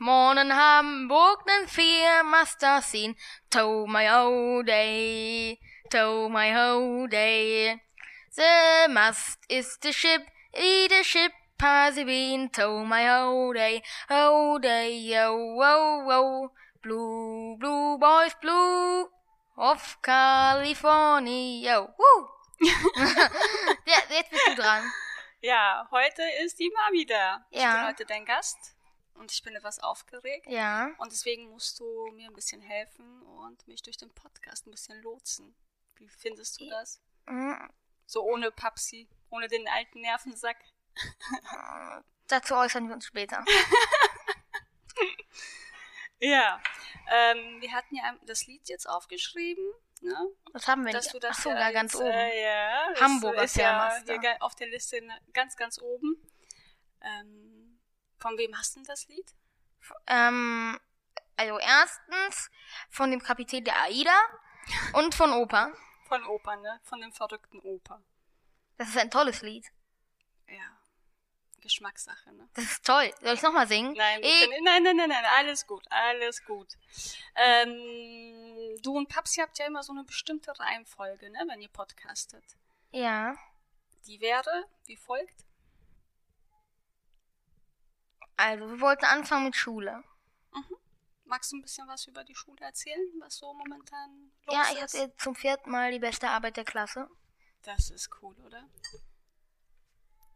Morgen Hamburg den viermaster zien. To my whole day, to my whole day. The mast is the ship, e the ship has been to my whole day, whole day, yo, whoa, whoa. Blue, blue boys, blue of California. Woo! ja, jetzt bist du dran. Ja, heute ist die Mami da. Ich Ja. bin heute dein Gast und ich bin etwas aufgeregt. Ja. Und deswegen musst du mir ein bisschen helfen und mich durch den Podcast ein bisschen lotsen. Wie findest du das? Mm, So ohne Papsi, ohne den alten Nervensack. Dazu äußern wir uns später. Ja, ähm, wir hatten ja das Lied jetzt aufgeschrieben, ne? Was haben wir Dass denn? du das Ach so, ja da ganz jetzt, oben. Äh, ja, das Hamburger ist ja hier auf der Liste ne- ganz, ganz oben. Ähm, von wem hast du denn das Lied? Ähm, also erstens von dem Kapitän der AIDA und von Opa. Von Opa, ne? Von dem verrückten Opa. Das ist ein tolles Lied. Ja. Geschmackssache, ne? Das ist toll. Soll ich nochmal singen? Nein, ich, nein, nein, nein, nein, alles gut, alles gut. Ähm, du und Papsi habt ja immer so eine bestimmte Reihenfolge, ne, wenn ihr podcastet. Ja. Die wäre wie folgt. Also, wir wollten anfangen mit Schule. Magst du ein bisschen was über die Schule erzählen, was so momentan los ja, ich ist? hatte jetzt zum vierten Mal die beste Arbeit der Klasse. Das ist cool, oder?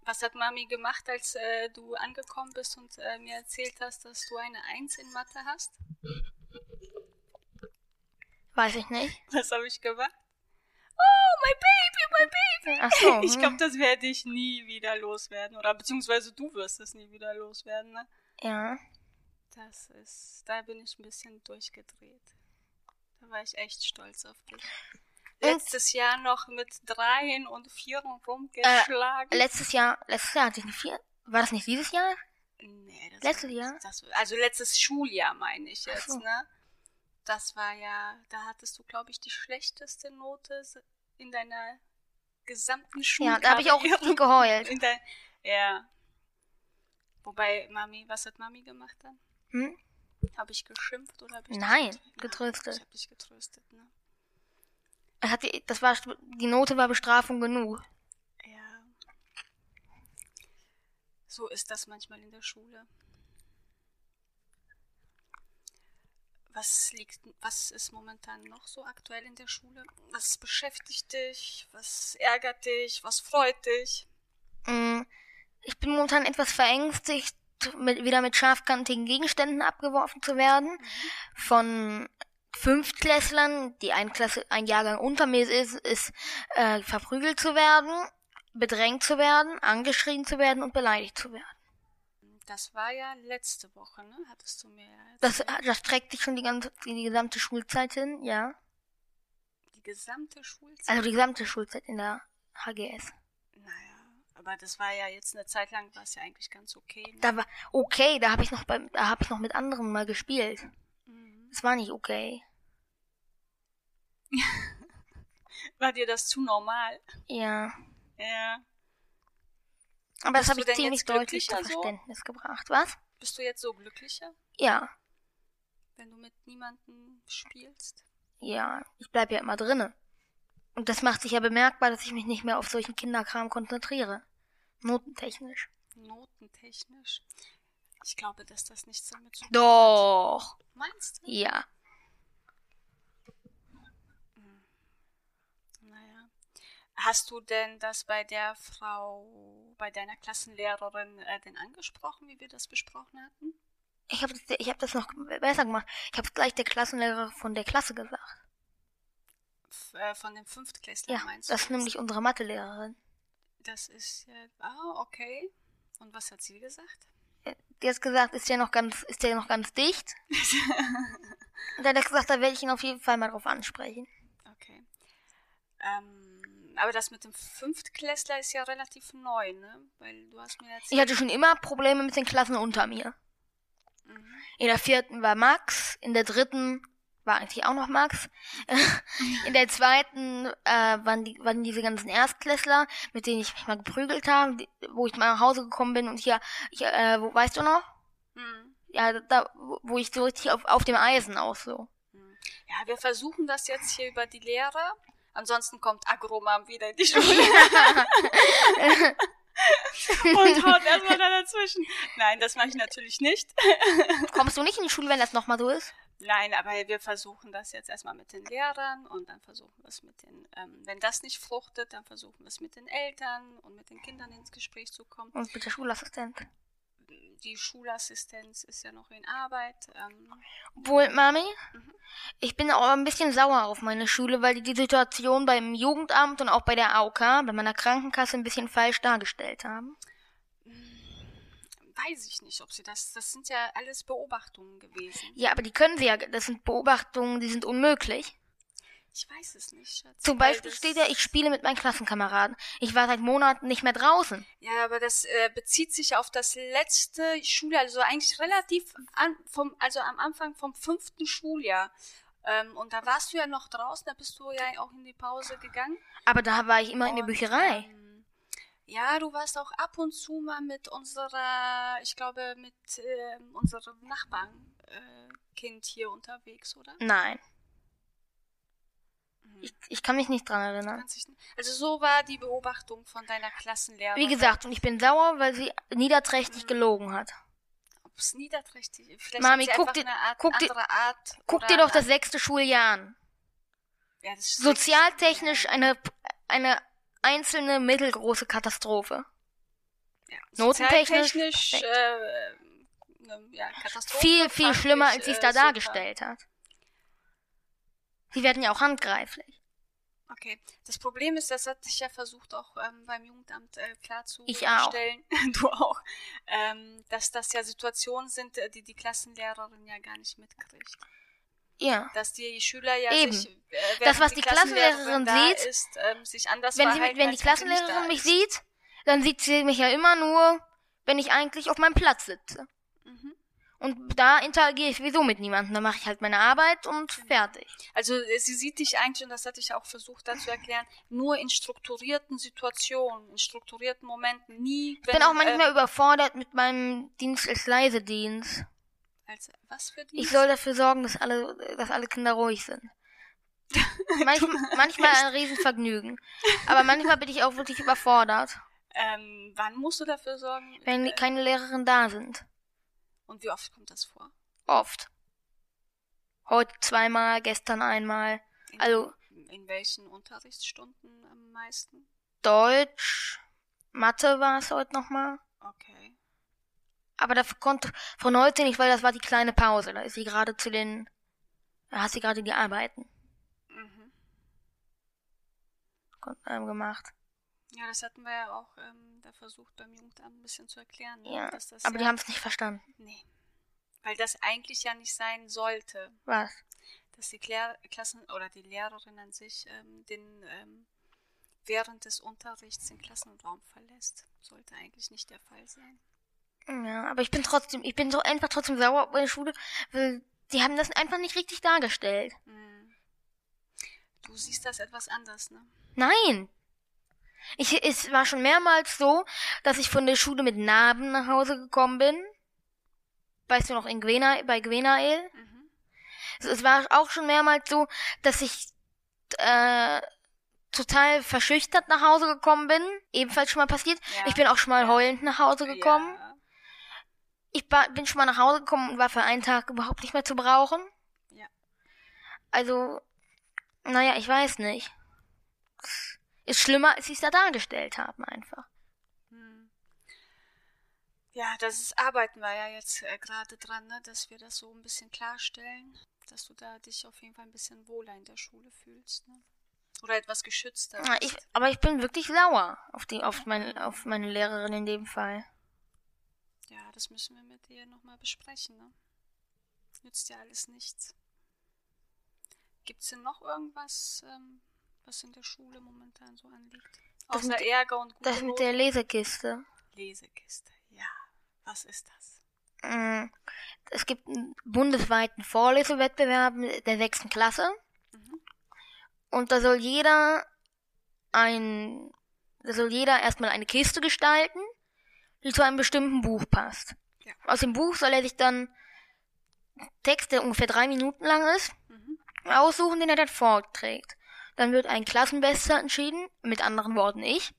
Was hat Mami gemacht, als äh, du angekommen bist und äh, mir erzählt hast, dass du eine Eins in Mathe hast? Weiß ich nicht. Was habe ich gemacht? Oh, mein Baby, mein Baby. Ach so. Ich hm. glaube, das werde ich nie wieder loswerden. Oder beziehungsweise du wirst es nie wieder loswerden, ne? Ja. Das ist, da bin ich ein bisschen durchgedreht. Da war ich echt stolz auf dich. Letztes Jahr noch mit Dreien und Vieren rumgeschlagen. Letztes Jahr, letztes Jahr hatte ich eine vier. War das nicht dieses Jahr? nee, das letztes war- Jahr? Das, also letztes Schuljahr meine ich jetzt, so. ne? Das war ja, da hattest du, glaube ich, die schlechteste Note in deiner gesamten Schule. Ja, da habe ich auch richtig geheult. In der, ja. Wobei, Mami, was hat Mami gemacht dann? Hm? Habe ich geschimpft oder habe ich Nein, getröstet? getröstet. Ich habe dich getröstet, ne? Ich hatte, das war, die Note war Bestrafung genug. Ja. So ist das manchmal in der Schule. Was liegt, was ist momentan noch so aktuell in der Schule? Was beschäftigt dich? Was ärgert dich? Was freut dich? Mm, Ich bin momentan etwas verängstigt, mit, wieder mit scharfkantigen Gegenständen abgeworfen zu werden. Von Fünftklässlern, die ein, Klasse, ein Jahrgang unter mir ist, ist äh, verprügelt zu werden, bedrängt zu werden, angeschrien zu werden und beleidigt zu werden. Das war ja letzte Woche, ne? Hattest du mir ja Das, erzählt. das trägt sich schon die, ganze, die gesamte Schulzeit hin, ja. die gesamte Schulzeit. Also die gesamte Schulzeit in der HGS. naja, aber das war ja jetzt eine Zeit lang, war es ja eigentlich ganz okay. Ne? Da war okay, da habe ich noch beim, da habe ich noch mit anderen mal gespielt. Mhm. Es war nicht okay. War dir das zu normal? Ja. Ja. Aber das Bist habe du ich ziemlich deutlich zu glücklicher so? Verständnis gebracht. Was? Bist du jetzt so glücklicher, Ja. wenn du mit niemandem spielst? Ja. Ich bleib ja immer drinne. Und das macht sich ja bemerkbar, dass ich mich nicht mehr auf solchen Kinderkram konzentriere. Notentechnisch. Notentechnisch. Ich glaube, dass das nichts damit zu tun Doch. hat. Meinst du? Ja. Naja. Hast du denn das bei der Frau, bei deiner Klassenlehrerin äh, denn angesprochen, wie wir das besprochen hatten? Ich habe ich hab das noch besser gemacht. Ich habe gleich der Klassenlehrer von der Klasse gesagt. F äh, von dem Fünftklässler Ja, meinst das du? ist nämlich unsere Mathelehrerin. Das ist ja. Ah, okay. Und was hat sie gesagt? Die hat gesagt, ist der noch ganz, ist der noch ganz dicht? Und dann hat er gesagt, da werde ich ihn auf jeden Fall mal drauf ansprechen. Okay. Ähm, aber das mit dem Fünftklässler ist ja relativ neu, ne? Weil du hast mir erzählt. Ich hatte schon immer Probleme mit den Klassen unter mir. Mhm. In der vierten war Max, in der dritten war eigentlich auch noch Max. In der zweiten äh, waren, die, waren diese ganzen Erstklässler, mit denen ich mich mal geprügelt habe, die, wo ich mal nach Hause gekommen bin und hier, ich, äh, wo, weißt du noch? Mhm. Ja, da, wo ich so richtig auf, auf dem Eisen auch so. Ja, wir versuchen das jetzt hier über die Lehre. Ansonsten kommt Agromam wieder in die Schule und haut erstmal da dazwischen. Nein, das mache ich natürlich nicht. Kommst du nicht in die Schule, wenn das nochmal so ist? Nein, aber wir versuchen das jetzt erstmal mit den Lehrern und dann versuchen wir es mit den, ähm, wenn das nicht fruchtet, dann versuchen wir es mit den Eltern und mit den Kindern ins Gespräch zu kommen. Und mit der Schulassistent. Die Schulassistenz ist ja noch in Arbeit. Ähm, Obwohl, Mami, Mhm. ich bin auch ein bisschen sauer auf meine Schule, weil die die Situation beim Jugendamt und auch bei der AOK, bei meiner Krankenkasse, ein bisschen falsch dargestellt haben. weiß ich nicht, ob sie das, das sind ja alles Beobachtungen gewesen. Ja, aber die können sie ja, das sind Beobachtungen, die sind unmöglich. Ich weiß es nicht, Schatz. Zum Beispiel steht ja, ich spiele mit meinen Klassenkameraden. Ich war seit Monaten nicht mehr draußen. Ja, aber das äh, bezieht sich auf das letzte Schuljahr, also eigentlich relativ an, vom, also am Anfang vom fünften Schuljahr. Ähm, und da warst du ja noch draußen, da bist du ja auch in die Pause gegangen. Aber da war ich immer in der Und, Bücherei. Ähm, ja, du warst auch ab und zu mal mit unserer, ich glaube, mit ähm, unserem Nachbarn äh, Kind hier unterwegs, oder? Nein. Mhm. Ich, ich kann mich nicht dran erinnern. Also so war die Beobachtung von deiner Klassenlehrerin. Wie gesagt, und ich bin sauer, weil sie niederträchtig gelogen hat. Ob es niederträchtig ist. Vielleicht Mami, guck dir- eine Art, guck dir- Art. Guck dir doch das sechste Schuljahr an. Ja, das ist Sozialtechnisch eine, eine einzelne mittelgroße Katastrophe. ja, notentechnisch äh, ne, ja, Katastrophe. Viel, viel schlimmer, als sie es äh, da super. dargestellt hat. Sie werden ja auch handgreiflich. Okay, das Problem ist, das hat sich ja versucht auch ähm, beim Jugendamt äh, klarzustellen, du auch, ähm, dass das ja Situationen sind, äh, die die Klassenlehrerin ja gar nicht mitkriegt. Ja. Dass die Schüler ja Eben. sich, äh, Das, was die Klassenlehrerin da sieht, ist, ähm, sich anders Wenn, sie, verhalten, wenn die Klassenlehrerin mich ist. sieht, dann sieht sie mich ja immer nur, wenn ich eigentlich auf meinem Platz sitze. Und da interagiere ich sowieso mit niemandem. Da mache ich halt meine Arbeit und fertig. Also äh, sie sieht dich eigentlich, und das hatte ich auch versucht da zu erklären, nur in strukturierten Situationen, in strukturierten Momenten, nie. Ich bin auch manchmal überfordert mit meinem Dienst als Leisedienst. als, was für die? Ich soll dafür sorgen, dass alle, dass alle Kinder ruhig sind. Manchmal, manchmal ein Riesenvergnügen. Aber manchmal bin ich auch wirklich überfordert, ähm, wann musst du dafür sorgen? wenn Äh, keine Lehrerinnen da sind. Und wie oft kommt das vor? Oft. Heute zweimal, gestern einmal. In, Also in welchen Unterrichtsstunden am meisten? Deutsch, Mathe war es heute nochmal. Okay. Aber das konnte von heute nicht, weil das war die kleine Pause. Da ist sie gerade zu den, da hat sie gerade die Arbeiten Mhm. ähm, gemacht. Ja, das hatten wir ja auch ähm, da versucht beim Jugendamt ein bisschen zu erklären. ne? Ja, das aber ja, die haben es nicht verstanden. Nee. Weil das eigentlich ja nicht sein sollte. Was? dass die Klär Klassen oder die Lehrerin an sich ähm, den ähm, während des Unterrichts den Klassenraum verlässt. Sollte eigentlich nicht der Fall sein. Ja, aber ich bin trotzdem, ich bin so einfach trotzdem sauer auf meine Schule, weil die haben das einfach nicht richtig dargestellt. Hm. Du siehst das etwas anders, ne? Nein. Ich, es war schon mehrmals so, dass ich von der Schule mit Narben nach Hause gekommen bin. Weißt du noch, in Gwena, bei Gwenael? Mhm. Es war auch schon mehrmals so, dass ich äh, total verschüchtert nach Hause gekommen bin. Ebenfalls schon mal passiert. Ja. Ich bin auch schon mal heulend nach Hause gekommen. Ja. Ich bin schon mal nach Hause gekommen und war für einen Tag überhaupt nicht mehr zu brauchen. Ja. Also, naja, ich weiß nicht. Ist schlimmer, als sie es da dargestellt haben, einfach. Hm. Ja, das ist, arbeiten wir ja jetzt äh, gerade dran, ne? dass wir das so ein bisschen klarstellen, dass du da dich auf jeden Fall ein bisschen wohler in der Schule fühlst. Ne? Oder etwas geschützter. Ja, ich, aber ich bin wirklich sauer auf die, auf meine, auf meine Lehrerin in dem Fall. Ja, das müssen wir mit dir nochmal besprechen, ne? Nützt ja alles nichts. Gibt's denn noch irgendwas, ähm, was in der Schule momentan so anliegt? Das Außer mit- Ärger und gute Das mit der Lesekiste. Lesekiste. Ja, was ist das? Mm, Es gibt einen bundesweiten Vorlesewettbewerb der sechsten Klasse. Mhm. Und da soll jeder ein, da soll jeder erstmal eine Kiste gestalten, die zu einem bestimmten Buch passt. Ja. Aus dem Buch soll er sich dann Text, der ungefähr drei Minuten lang ist, Mhm. aussuchen, den er dann vorträgt. Dann wird ein Klassenbester entschieden, mit anderen Worten ich.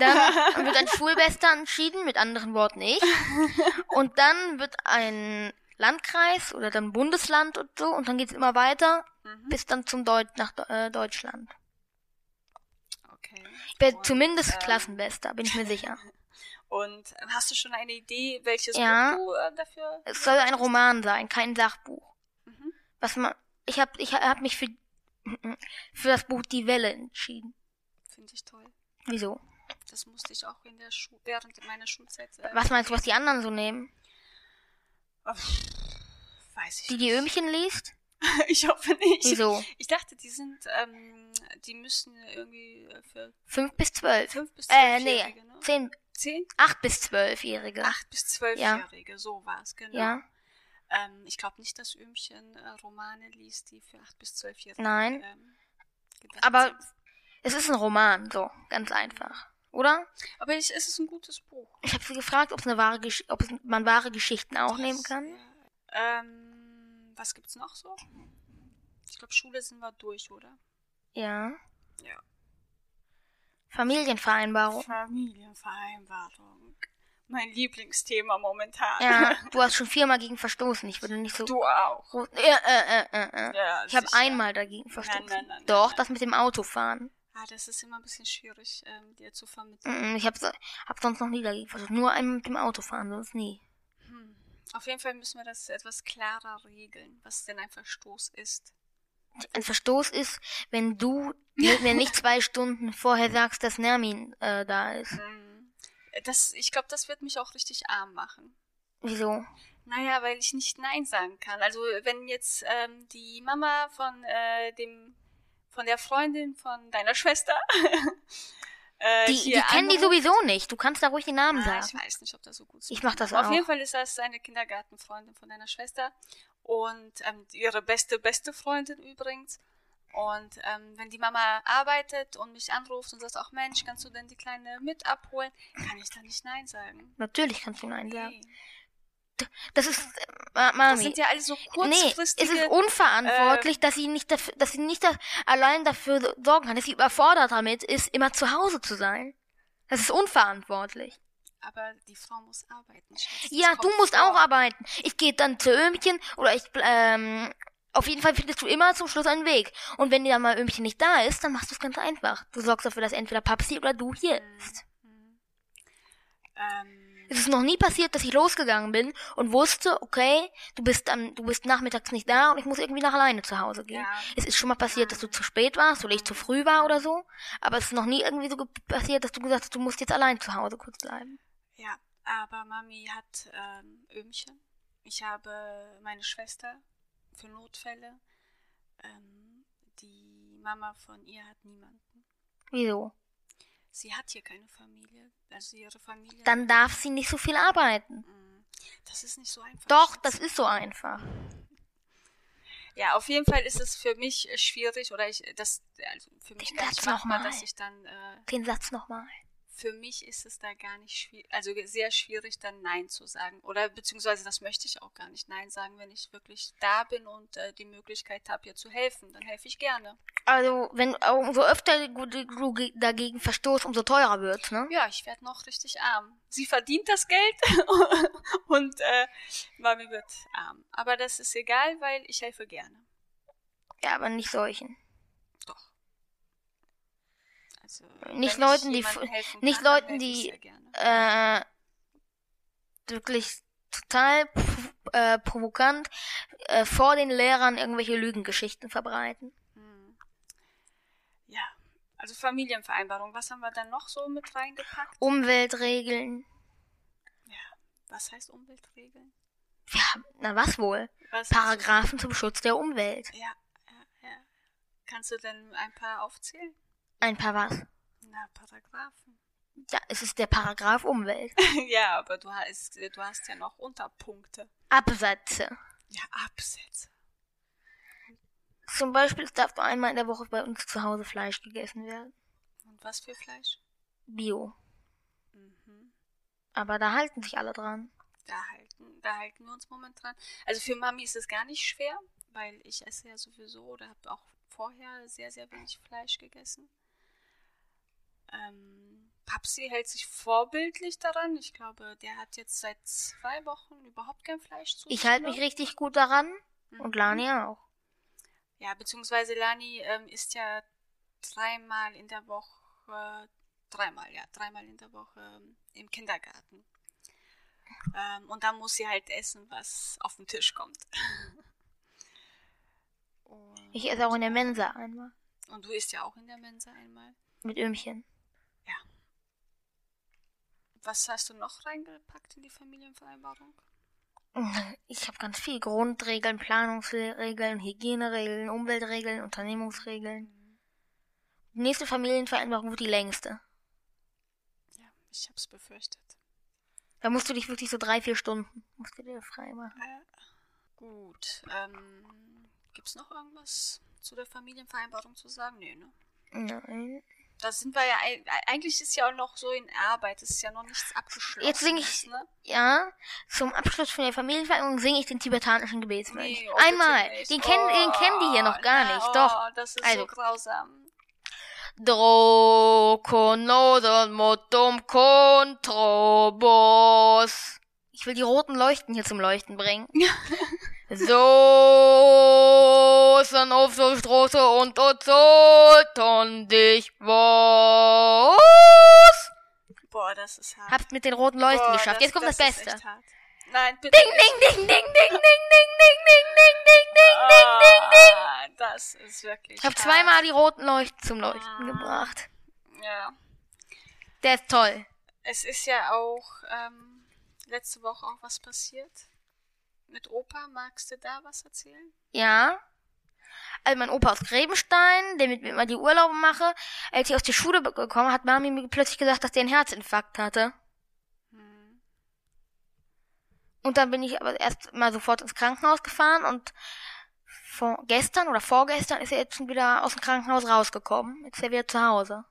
Dann wird ein Schulbester entschieden, mit anderen Worten ich. Und dann wird ein Landkreis oder dann Bundesland und so und dann geht's immer weiter Mhm. bis dann zum Deut nach äh, Deutschland. Okay. Ich werde zumindest ähm, Klassenbester, bin ich mir sicher. Und hast du schon eine Idee, welches Ja. Buch du äh, dafür? Es soll ein Roman sein, kein Sachbuch. Mhm. Was man, ich habe ich hab mich für für das Buch Die Welle entschieden. Finde ich toll. Wieso? Das musste ich auch in der Schu während meiner Schulzeit. Äh, Was meinst du, was die anderen so nehmen? Weiß ich Die die Öhmchen liest? Ich hoffe nicht. Wieso? Ich dachte, die sind, ähm, die müssen irgendwie für Fünf bis zwölf. fünf bis Äh, nee, ne? zehn, Zehn? acht bis zwölfjährige. Acht bis zwölfjährige, so war es, genau. Ja. Ähm, ich glaube nicht, dass Öhmchen äh, Romane liest, die für acht bis zwölfjährige Nein. ähm, Aber sind. es ist ein Roman, so, ganz einfach. Oder? Aber ich, es ist ein gutes Buch. Ich habe sie gefragt, ob man wahre Geschichten auch nehmen kann. Ja. Ähm, was gibt's noch so? Ich glaube, Schule sind wir durch, oder? Ja. Ja. Familienvereinbarung. Familienvereinbarung. Mein Lieblingsthema momentan. Ja, du hast schon viermal gegen verstoßen. Ich würde nicht so. Du auch. äh, äh, äh, äh. Ja, Ich habe einmal dagegen verstoßen. nein, nein, Doch, nein. das mit dem Autofahren. Ah, das ist immer ein bisschen schwierig, ähm, dir zu vermitteln. Ich habe hab sonst noch nie dagegen verstoßen. Nur einmal mit dem Autofahren, sonst nie. Hm. Auf jeden Fall müssen wir das etwas klarer regeln, was denn ein Verstoß ist. Ein Verstoß ist, wenn du mir nicht zwei Stunden vorher sagst, dass Nermin äh, da ist. Hm. Das, ich glaube, das wird mich auch richtig arm machen. Wieso? Naja, weil ich nicht Nein sagen kann. Also wenn jetzt ähm, die Mama von äh, dem von der Freundin von deiner Schwester äh, Die, die kennen die sowieso nicht. Du kannst da ruhig den Namen Ah, ich sagen. weiß nicht, ob das so gut ist. Ich mach das Auf auch. jeden Fall ist das eine Kindergartenfreundin von deiner Schwester und ähm, ihre beste, beste Freundin übrigens. Und ähm, wenn die Mama arbeitet und mich anruft und sagt, ach Mensch, kannst du denn die Kleine mit abholen, kann ich da nicht Nein sagen. Natürlich kannst du Nein sagen. Nee. Das ist, äh, Ma- Das Mami. sind ja alles so Nee, es kurzfristige... ist unverantwortlich, äh, dass sie nicht dafür, dass sie nicht da, allein dafür so- sorgen kann, dass sie überfordert damit ist, immer zu Hause zu sein. Das ist unverantwortlich. aber die Frau muss arbeiten. Schatz. Ja, du musst vor. auch arbeiten. Ich gehe dann zu Öhmchen oder ich, ähm, auf jeden Fall findest du immer zum Schluss einen Weg. Und wenn dir dann mal Öhmchen nicht da ist, dann machst du es ganz einfach. Du sorgst dafür, dass entweder Papsi oder du hier ist. Ähm, Es ist noch nie passiert, dass ich losgegangen bin und wusste, okay, du bist am, du bist nachmittags nicht da und ich muss irgendwie nach alleine zu Hause gehen. Ja. Es ist schon mal passiert, dass du zu spät warst oder ich zu früh war oder so, aber es ist noch nie irgendwie so passiert, dass du gesagt hast, du musst jetzt allein zu Hause kurz bleiben. ja, aber Mami hat ähm, Öhmchen. Ich habe meine Schwester für Notfälle. Ähm, die Mama von ihr hat niemanden. Wieso? Sie hat hier keine Familie. Also ihre Familie. Dann darf sie nicht so viel arbeiten. Mm, Das ist nicht so einfach. Doch, das ist so einfach. Ja, auf jeden Fall ist es für mich schwierig oder ich das also für mich Den nicht Satz dass ich dann äh, Den Satz nochmal. Für mich ist es da gar nicht schwierig, also sehr schwierig, dann Nein zu sagen. Oder beziehungsweise das möchte ich auch gar nicht Nein sagen, wenn ich wirklich da bin und äh, die Möglichkeit habe, ihr zu helfen. Dann helfe ich gerne. Also, wenn umso öfter du du ge- dagegen verstoßt, umso teurer wird's, ne? Ja, ich werde noch richtig arm. Sie verdient das Geld und äh, Mami wird arm. Aber das ist egal, weil ich helfe gerne. Ja, aber nicht solchen. Also, Nicht Leuten, die nicht kann, Leuten, die-. Äh, wirklich total äh, provokant äh, vor den Lehrern irgendwelche Lügengeschichten verbreiten. Hm. Ja, also Familienvereinbarung. Was haben wir dann noch so mit reingepackt? Umweltregeln. Was heißt Umweltregeln? Ja, na was wohl? Was Paragraphen zum Schutz der Umwelt. Ja, ja, ja. Kannst du denn ein paar aufzählen? Ein paar was? Na, Paragraphen. Ja, es ist der Paragraph Umwelt. ja, aber du hast, du hast ja noch Unterpunkte. Absätze. Ja, Absätze. Zum Beispiel, es darf nur einmal in der Woche bei uns zu Hause Fleisch gegessen werden. Und was für Fleisch? Bio. Mhm. Aber da halten sich alle dran. Da halten, da halten wir uns momentan. Also für Mami ist es gar nicht schwer, weil ich esse ja sowieso oder habe auch vorher sehr, sehr wenig Fleisch gegessen. Ähm, Papsi hält sich vorbildlich daran. Ich glaube, der hat jetzt seit zwei Wochen überhaupt kein Fleisch zu Ich halte mich richtig gut daran Mhm. und Lani auch. Ja, beziehungsweise Lani ähm, isst ja dreimal in der Woche, dreimal, ja, dreimal in der Woche ähm, im Kindergarten. Ähm, und da muss sie halt essen, was auf den Tisch kommt. Ich esse auch in der Mensa einmal. und du isst ja auch in der Mensa einmal. Mit Ömchen. Was hast du noch reingepackt in die Familienvereinbarung? Ich habe ganz viel. Grundregeln, Planungsregeln, Hygieneregeln, Umweltregeln, Unternehmungsregeln. Die nächste Familienvereinbarung wird die längste. Ja, ich hab's befürchtet. Da musst du dich wirklich so drei, vier Stunden musst du dir frei machen. Äh, gut. Ähm, gibt's noch irgendwas zu der Familienvereinbarung zu sagen? Nee, ne? Nein. Da sind wir ja, ei- eigentlich ist ja auch noch so in Arbeit, es ist ja noch nichts abgeschlossen. Jetzt sing ich- Ne? Ja, zum Abschluss von der Familienvereinbarung singe ich den tibetanischen Gebetsmönch. Nee, oh, Einmal. Den kennen, den kennen die hier noch gar na, nicht. oh, Doch. Das ist Also. so grausam. Drokonodon motum controbos. Ich will die roten Leuchten hier zum Leuchten bringen. so sind auf so Straße und dort sollten dich was. Boah, das ist hart. Hab's mit den roten Leuchten Boah, geschafft. Jetzt kommt das, ist Beste. Nein, bitte Ding, ding, ding, ding, ding, ding, ding, ding, ding, ding, ding, ding, ding, ding, ding. Ah, Das ist wirklich Ich habe zweimal die roten Leuchten zum Leuchten Ah. gebracht. Ja. Der ist toll. Es ist ja auch ähm, letzte Woche auch was passiert. Mit Opa, magst du da was erzählen? Ja. Also mein Opa aus Grebenstein, der mit mir immer die Urlaube mache, als ich aus der Schule gekommen, hat Mami mir plötzlich gesagt, dass der einen Herzinfarkt hatte. Hm. Und dann bin ich aber erst mal sofort ins Krankenhaus gefahren und vor, gestern oder vorgestern ist er jetzt schon wieder aus dem Krankenhaus rausgekommen. Jetzt ist er wieder zu Hause.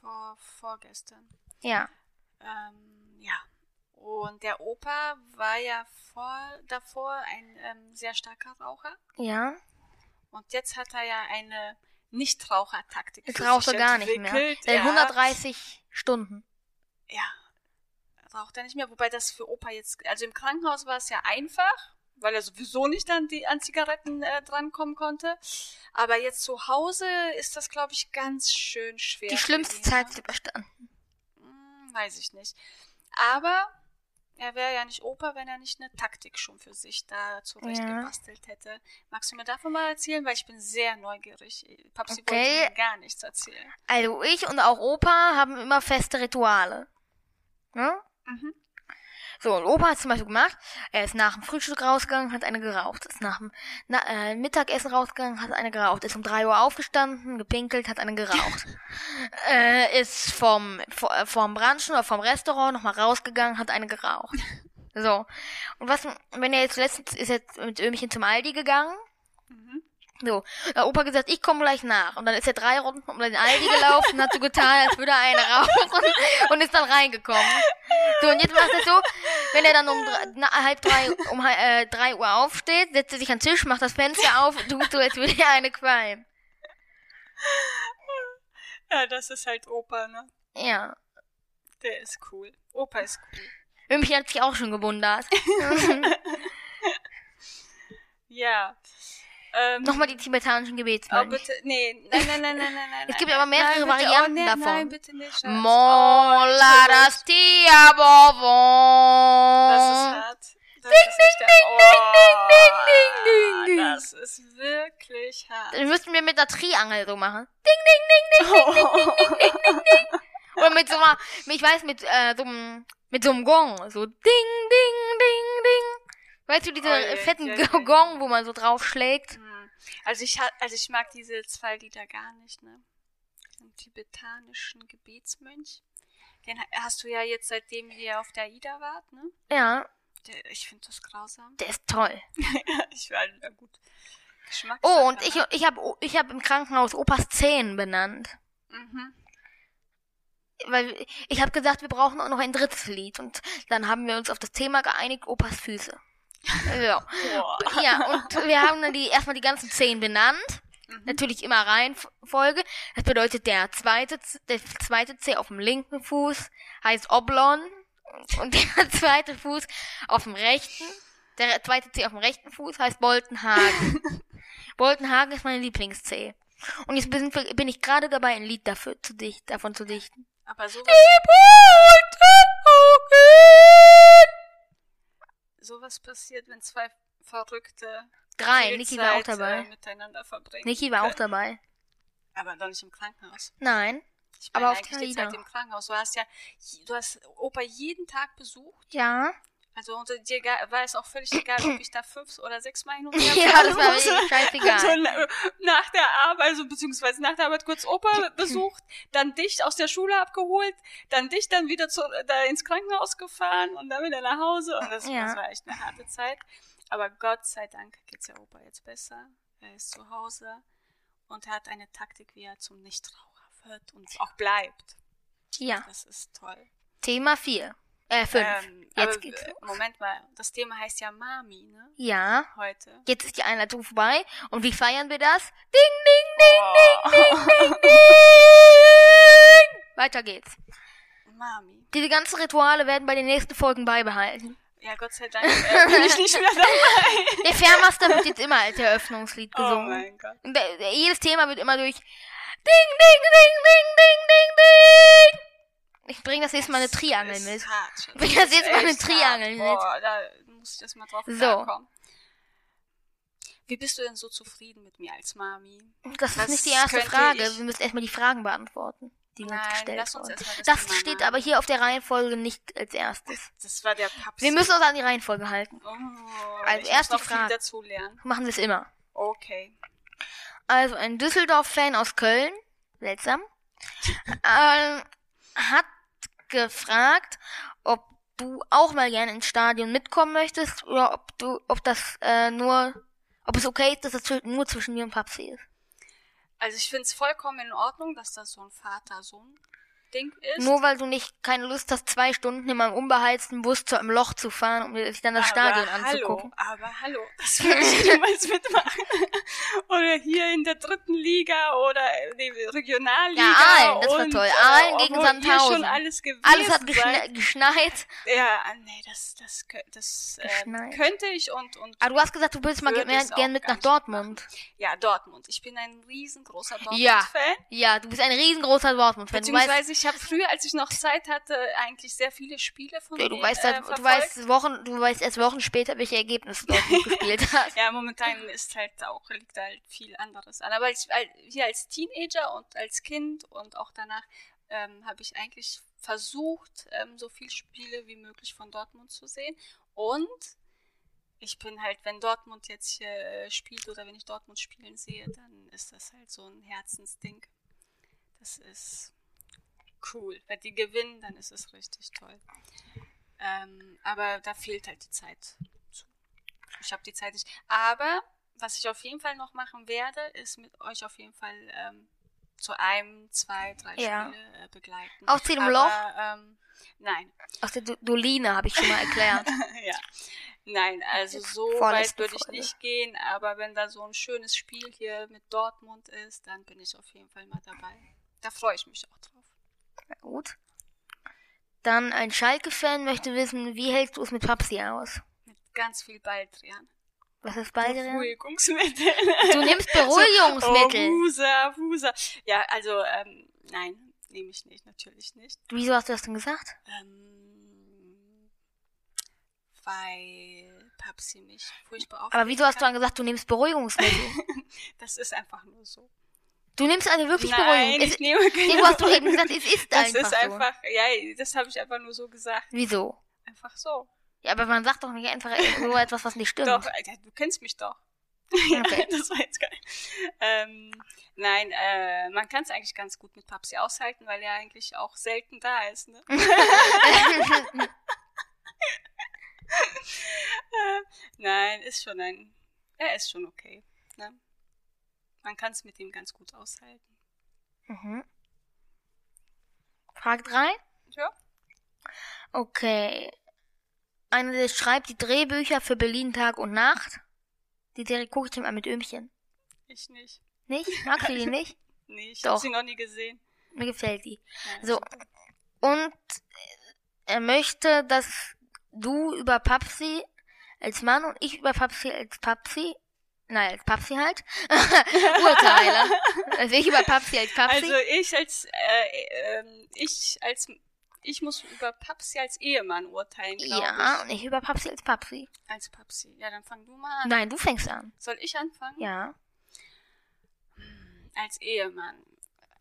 Vor, vorgestern. Ja. Ähm, ja. Und der Opa war ja vor, davor ein ähm, sehr starker Raucher. Ja. Und jetzt hat er ja eine Nichtrauchertaktik. Jetzt raucht er gar nicht mehr. Ja. 130 Stunden. Ja, raucht er nicht mehr. Wobei das für Opa jetzt, also im Krankenhaus war es ja einfach, weil er sowieso nicht an die an Zigaretten äh, drankommen konnte. Aber jetzt zu Hause ist das, glaube ich, ganz schön schwer. Die schlimmste Zeit ne? ist überstanden. Hm, weiß ich nicht. Aber er wäre ja nicht Opa, wenn er nicht eine Taktik schon für sich da zurechtgebastelt hätte. Magst du mir davon mal erzählen? Weil ich bin sehr neugierig. Papsi Okay. wollte mir gar nichts erzählen. Also ich und auch Opa haben immer feste Rituale. Ne? Mhm. So, und Opa hat zum Beispiel gemacht, er ist nach dem Frühstück rausgegangen, hat eine geraucht. Ist nach dem na, äh, Mittagessen rausgegangen, hat eine geraucht. Ist um drei Uhr aufgestanden, gepinkelt, hat eine geraucht. äh, ist vom, vor- äh, vom Branchen oder vom Restaurant nochmal rausgegangen, hat eine geraucht. So. Und was, wenn er jetzt letztens ist jetzt mit Ömchen zum Aldi gegangen. So, hat Opa gesagt, ich komme gleich nach. Und dann ist er drei Runden um den Aldi gelaufen und hat so getan, als würde er eine rauchen und ist dann reingekommen. So, und jetzt macht er so, wenn er dann um drei, na, halb drei, um äh, drei Uhr aufsteht, setzt er sich an den Tisch, macht das Fenster auf und tut so, als würde er eine qualmen. Ja, das ist halt Opa, ne? Ja. Der ist cool. Opa ist cool. Ömchen hat sich auch schon gewundert. Ja. Ähm, Nochmal die tibetanischen Oh, Gebetsmönche. bitte, nee, nein, nein, nein, nein, nein, nein. Es gibt aber mehrere nein, bitte, Varianten oh, nee, davon. Nein, bitte nicht. Schatz. Oh, Mola das Tia Das ist hart. Das ding, ist ding, ding, oh, ding, ding, ding, ding, ding. Das ist wirklich hart. Dann müssten wir mit der Triangel so machen. Ding, ding, ding, ding, ding, ding, ding, ding, ding, ding. Oder mit so einer, ich weiß, mit äh, so einem, mit so einem Gong. So ding, ding, ding, ding. Weißt du, diese oh, fetten je, je, Gong, wo man so draufschlägt? Hm. Also ich, also ich mag diese zwei Lieder gar nicht, ne? Den tibetanischen Gebetsmönch. Den hast du ja jetzt, seitdem wir auf der AIDA wart, ne? Ja. Der, ich finde das grausam. Der ist toll. ich war ja gut. Oh, und ich, ich habe ich hab im Krankenhaus Opas Zehen benannt. Mhm. Weil ich habe gesagt, wir brauchen auch noch ein drittes Lied. Und dann haben wir uns auf das Thema geeinigt, Opas Füße. Ja. ja, und wir haben dann die, erstmal die ganzen Zehen benannt. Mhm. Natürlich immer Reihenfolge. Das bedeutet, der zweite, der zweite Zeh auf dem linken Fuß heißt Oblon und der zweite Fuß auf dem rechten, der zweite Zeh auf dem rechten Fuß heißt Boltenhagen. Boltenhagen ist meine Lieblingszeh. Und jetzt bin, bin ich gerade dabei, ein Lied dafür zu dichten, davon zu dichten. Aber sowas, sowas passiert, wenn zwei Verrückte Drei, Niki war auch dabei. Äh, miteinander verbringen. Niki war auch dabei. Aber doch nicht im Krankenhaus. Nein. Ich meine, aber auf der Zeit im Krankenhaus. Du hast ja, du hast Opa jeden Tag besucht. Ja. Also und dir war es auch völlig egal, ob ich da fünf oder sechs Mal hin und her Ja, das war mir scheißegal. Also nach der Arbeit, also beziehungsweise nach der Arbeit kurz Opa besucht, dann dich aus der Schule abgeholt, dann dich dann wieder zu, da ins Krankenhaus gefahren und dann wieder nach Hause. Und das, ja. das war echt eine harte Zeit. Aber Gott sei Dank geht's ja Opa jetzt besser. Er ist zu Hause und er hat eine Taktik, wie er zum Nichtraucher wird und auch bleibt. Ja. Das ist toll. Thema 4. Äh, 5. Ähm, Jetzt aber, geht's los. Moment mal, das Thema heißt ja Mami, ne? Ja. Heute. Jetzt ist die Einleitung vorbei. Und wie feiern wir das? Ding, ding, ding, oh. ding, ding, ding, ding. Weiter geht's. Mami. Diese ganzen Rituale werden bei den nächsten Folgen beibehalten. Ja, Gott sei Dank äh, bin ich nicht mehr dabei. Der Fairmaster wird jetzt immer als Eröffnungslied Oh gesungen. mein Gott. Jedes Thema wird immer durch Ding, Ding, Ding, Ding, Ding, Ding, Ding. Ich bring das nächste Mal eine Triangel ist mit. Hart, Ich bring das jetzt mal eine Triangel hart. mit. Boah, da muss ich das mal drauf So. klarkommen. Wie bist du denn so zufrieden mit mir als Mami? Das ist Was nicht die erste Frage. Wir müssen erstmal die Fragen beantworten, die uns Nein, gestellt lass uns wurden. erstmal das Das steht aber hier auf der Reihenfolge nicht als erstes. Das war der Paps. Wir müssen uns an die Reihenfolge halten. Oh, Also erst die Frage. dazu lernen. Machen wir es immer. Okay. Also ein Düsseldorf-Fan aus Köln, seltsam, ähm, hat gefragt, ob du auch mal gerne ins Stadion mitkommen möchtest oder ob du, ob das äh, nur, ob es okay ist, dass das nur zwischen mir und Papsi ist. Also ich finde es vollkommen in Ordnung, dass das so ein Vater-Sohn-Ding ist. Nur weil du nicht keine Lust hast, zwei Stunden in meinem unbeheizten Bus zu einem Loch zu fahren, um sich dann das Stadion aber anzugucken. Hallo, aber hallo, das würde ich niemals mitmachen. oder hier in der dritten Liga oder die Regionalliga. Ja, Aalen, das war toll. äh, Aalen gegen Sandhausen. schon alles gewesen Alles hat geschne geschneit. Ja, ah, nee, das, das, das äh, könnte ich und, und Aber du hast gesagt, du willst mal Würde ge- mehr, es auch gern mit nach Dortmund. ja, Dortmund. Ich bin ein riesengroßer Ja. Dortmund-Fan. Ja, du bist ein riesengroßer Dortmund-Fan. Beziehungsweise ich habe früher, als ich noch Zeit hatte, eigentlich sehr viele Spiele von ja, du weißt, äh, halt, du verfolgt. weißt Wochen, du weißt erst Wochen später, welche Ergebnisse Dortmund gespielt hat. Ja, momentan ist halt auch, liegt halt viel anderes an. Aber ich, hier als Teenager und als Kind und auch danach ähm, habe ich eigentlich versucht, ähm, so viele Spiele wie möglich von Dortmund zu sehen. Und ich bin halt, wenn Dortmund jetzt hier äh, spielt oder wenn ich Dortmund spielen sehe, dann ist das halt so ein Herzensding. Das ist cool. Wenn die gewinnen, dann ist es richtig toll. Ähm, aber da fehlt halt die Zeit zu. Ich habe die Zeit nicht. Aber was ich auf jeden Fall noch machen werde, ist mit euch auf jeden Fall ähm, zu einem, zwei, drei Ja. Spiele äh, begleiten. Aus dem Aber, Loch? Ähm, nein. Aus der Do- Doline habe ich schon mal erklärt. ja. Nein, also so weit würde ich Folge. nicht gehen, aber wenn da so ein schönes Spiel hier mit Dortmund ist, dann bin ich auf jeden Fall mal dabei. Da freue ich mich auch drauf. Na gut. Dann ein Schalke-Fan möchte wissen, wie hältst du es mit Papsi aus? Mit ganz viel Baldrian. Was ist Baldrian? Beruhigungsmittel. Du nimmst Beruhigungsmittel. Oh, Husa, Husa. Ja, also, ähm, nein, nehme ich nicht, natürlich nicht. Wieso hast du das denn gesagt? Ähm, weil Papsi mich furchtbar auf. Aber wieso hast du dann gesagt, du nimmst Beruhigungsmittel? Das ist einfach nur so. Du nimmst also wirklich Nein, Beruhigung. ich Es, nehme keine irgendwo hast du eben gesagt, es ist Das einfach ist so. einfach, ja, das habe ich einfach nur so gesagt. Wieso? Einfach so. Ja, aber man sagt doch nicht einfach nur etwas, was nicht stimmt. Doch, du kennst mich doch. Okay. das war jetzt geil. Ähm, nein, äh, man kann es eigentlich ganz gut mit Papsi aushalten, weil er eigentlich auch selten da ist. Ne? Äh, nein, ist schon ein, er ist schon okay. Ne? Man kann es mit ihm ganz gut aushalten. mhm. Frage 3. Ja. Okay. Eine, schreibt die Drehbücher für Berlin Tag und Nacht. Die Serie gucke ich immer mit Öhmchen. Ich nicht. Nicht? Magst du die nicht? Nee, ich habe sie noch nie gesehen. Mir gefällt die. Ja, So. Und er möchte, dass du über Papsi als Mann und ich über Papsi als Papsi, nein, als Papsi halt, urteile. Also ich über Papsi als Papsi. Also ich als äh, ähm, ich als ich muss über Papsi als Ehemann urteilen, glaube ja, und ich über Papsi als Papsi. ich. Als Papsi. Ja, dann fang du mal an. Nein, du fängst an. Soll ich anfangen? Ja. Als Ehemann.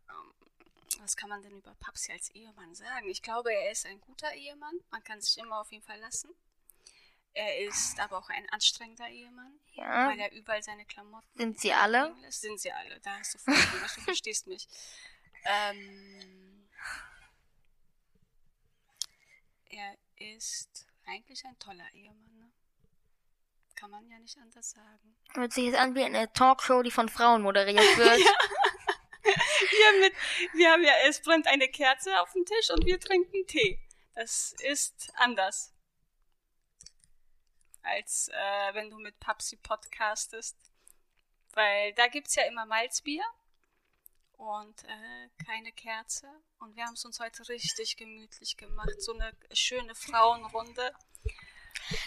Ähm, Was kann man denn über Papsi als Ehemann sagen? Ich glaube, er ist ein guter Ehemann. Man kann sich immer auf ihn verlassen. Er ist aber auch ein anstrengender Ehemann, Ja. weil er überall seine Klamotten Sind sie alle? Sind sie alle. Da hast du vollkommen. Du verstehst mich. Ähm, er ist eigentlich ein toller Ehemann. Ne? Kann man ja nicht anders sagen. Hört sich jetzt an wie eine Talkshow, die von Frauen moderiert wird. Wir, mit, wir haben ja, es brennt eine Kerze auf dem Tisch und wir trinken Tee. Das ist anders. Als äh, wenn du mit Papsi podcastest. Weil da gibt's ja immer Malzbier und äh, keine Kerze. Und wir haben es uns heute richtig gemütlich gemacht. So eine schöne Frauenrunde.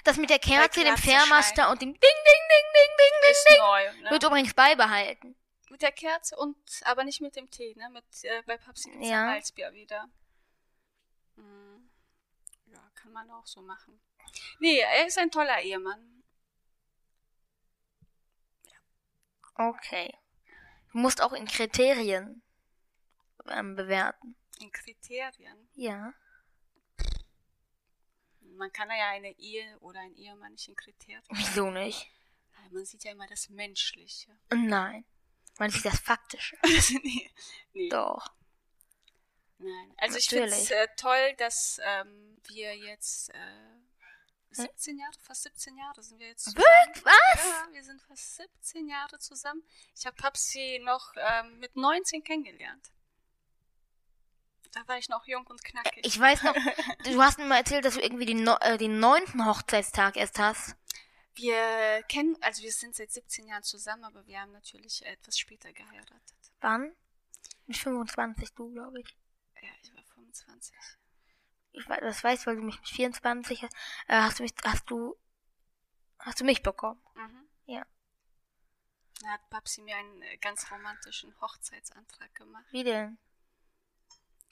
Das mit der Kerze, dem. Fairmaster und dem Ding, Ding, Ding, Ding, Ding, Ist Ding, Ding. neu. Ne? Wird übrigens beibehalten. Mit der Kerze und aber nicht mit dem Tee, ne? Mit äh, bei Papsi gibt's Ja. ja Malzbier wieder. Hm. Ja, kann man auch so machen. Nee, er ist ein toller Ehemann. Okay. Du musst auch in Kriterien ähm, bewerten. In Kriterien. Ja. Man kann ja eine Ehe oder ein Ehemann nicht in Kriterien. Wieso nicht? Man sieht ja immer das Menschliche. Nein. Man sieht das Faktische. nee, nee. Doch. Nein. Also ich finde Natürlich. es äh, toll, dass ähm, wir jetzt äh, 17 Jahre, fast 17 Jahre sind wir jetzt zusammen. Wirklich? Was? Ja, wir sind fast 17 Jahre zusammen. Ich habe Papsi noch ähm, mit 19 kennengelernt. Da war ich noch jung und knackig. Ich weiß noch, du hast mir mal erzählt, dass du irgendwie den, no äh, den neunten Hochzeitstag erst hast. wir kennen, also wir sind seit 17 Jahren zusammen, aber wir haben natürlich etwas später geheiratet. Wann? Mit 25, du, glaube ich. Ja, ich war 25. Ich weiß, das weiß, weil du mich mit 24 hast, äh, hast du mich, hast du, hast du mich bekommen. Mhm. Ja. Da hat Papsi mir einen äh, ganz romantischen Hochzeitsantrag gemacht. Wie denn?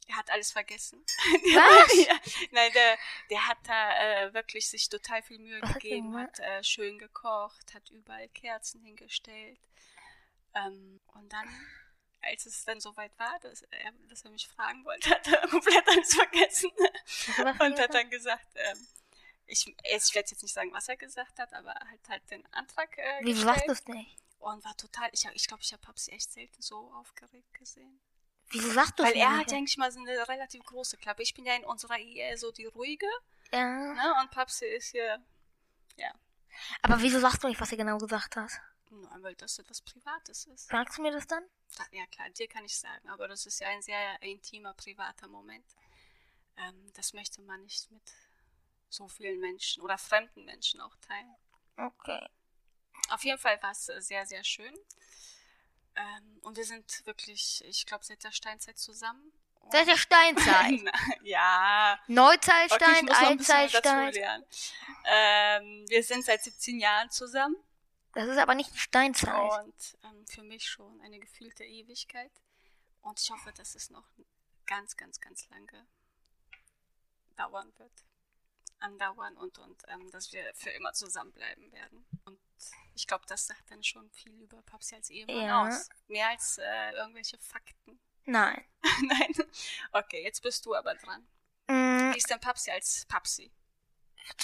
Er hat alles vergessen. Was? ja, nein, der, der hat da äh, wirklich sich total viel Mühe Was gegeben, hat äh, schön gekocht, hat überall Kerzen hingestellt. Ähm, und dann, als es dann soweit war, dass er, dass er mich fragen wollte, hat er komplett alles vergessen. Und hat dann gesagt, ähm, ich, ich werde jetzt nicht sagen, was er gesagt hat, aber er hat halt den Antrag äh, Wieso gestellt. sagst du es nicht? Und war total, ich, hab- ich glaube, ich habe Papsi echt selten so aufgeregt gesehen. Wieso sagst du es Weil er hat, nicht? denke ich mal, so eine relativ große Klappe. Ich bin ja in unserer Ehe so die ruhige, Ja. ne? Und Papsi ist hier, ja, Aber wieso sagst du nicht, was er genau gesagt hat? Nur weil das etwas Privates ist. Sagst du mir das dann? Da, ja klar, dir kann ich sagen, aber das ist ja ein sehr intimer, privater Moment. Ähm, das möchte man nicht mit so vielen Menschen oder fremden Menschen auch teilen. Okay. Auf jeden Fall war es sehr, sehr schön. Ähm, und wir sind wirklich, ich glaube, seit der Steinzeit zusammen. Und- Seit der Steinzeit. ja. Neuzeitstein, Okay, Altzeitstein. Ähm, wir sind seit 17 Jahren zusammen Das ist aber nicht die Steinzeit. und ähm, für mich schon eine gefühlte Ewigkeit. Und ich hoffe, dass es noch ganz, ganz, ganz lange dauern wird. andauern und, und ähm, dass wir für immer zusammenbleiben werden. Und ich glaube, das sagt dann schon viel über Papsi als Ehemann Ja. aus. Mehr als äh, irgendwelche Fakten. Nein. Nein. Okay, jetzt bist du aber dran. Mm, Wie ist denn Papsi als Papsi?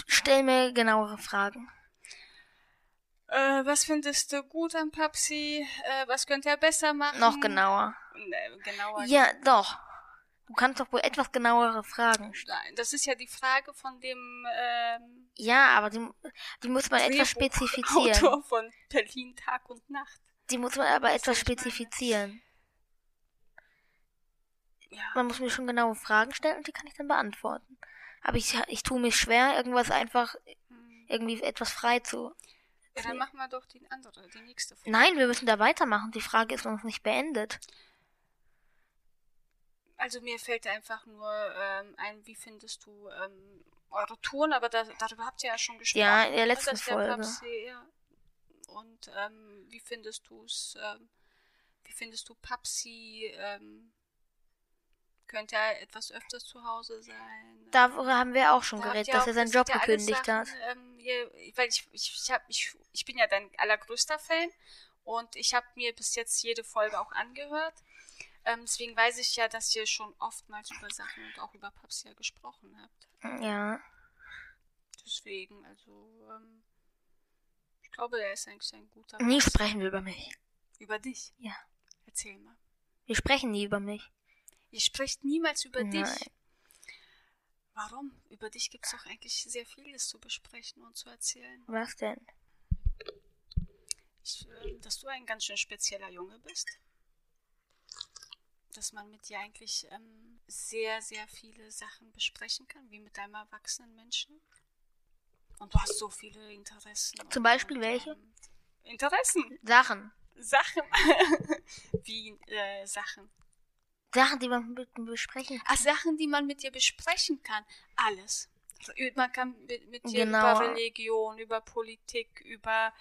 stell mir genauere Fragen. Äh, was findest du gut an Papsi? Äh, was könnte er besser machen? Noch genauer. Nee, genauer. Ja, doch. Du kannst doch wohl etwas genauere Fragen stellen. Nein, das ist ja die Frage von dem ähm, Ja, aber die, die muss man etwas spezifizieren. Autor von Berlin Tag und Nacht. Die muss man aber etwas spezifizieren. Ja. Man muss mir schon genaue Fragen stellen und die kann ich dann beantworten. Aber ich, ich tue mir schwer, irgendwas einfach Hm. irgendwie etwas frei zu. Ja, dann machen wir doch die andere, die nächste Frage. Nein, wir müssen da weitermachen. Die Frage ist noch nicht beendet. Also mir fällt einfach nur ähm, ein, wie findest du ähm, eure Touren, aber da, darüber habt ihr ja schon gesprochen. Ja, in der letzten Das ist der Folge. Ja. Und ähm, wie findest du es, ähm, wie findest du Papsi, ähm, könnte er etwas öfters zu Hause sein? Darüber haben wir auch schon Da geredet, dass er seinen Job ja gekündigt hat. Ähm, weil ich, ich, ich, hab, ich, ich bin ja dein allergrößter Fan und ich habe mir bis jetzt jede Folge auch angehört. Ähm, deswegen weiß ich ja, dass ihr schon oftmals über Sachen und auch über Papsia gesprochen habt. Ja. Deswegen, also, ähm, ich glaube, er ist eigentlich ein guter Nie Papsi. sprechen wir über mich. Über dich? Ja. Erzähl mal. Wir sprechen nie über mich. Ihr spricht niemals über dich. Nein. Warum? Über dich gibt es doch eigentlich sehr vieles zu besprechen und zu erzählen. Was denn? Ich, äh, dass du ein ganz schön spezieller Junge bist. Dass man mit dir eigentlich ähm, sehr, sehr viele Sachen besprechen kann, wie mit einem erwachsenen Menschen. Und du hast so viele Interessen. Zum Beispiel und, welche? ähm, Interessen. Sachen. Sachen. wie äh, Sachen. Sachen, die man mit mir besprechen kann. Ach, Sachen, die man mit dir besprechen kann. Alles. Man kann mit, mit dir Genau. über Religion, über Politik, über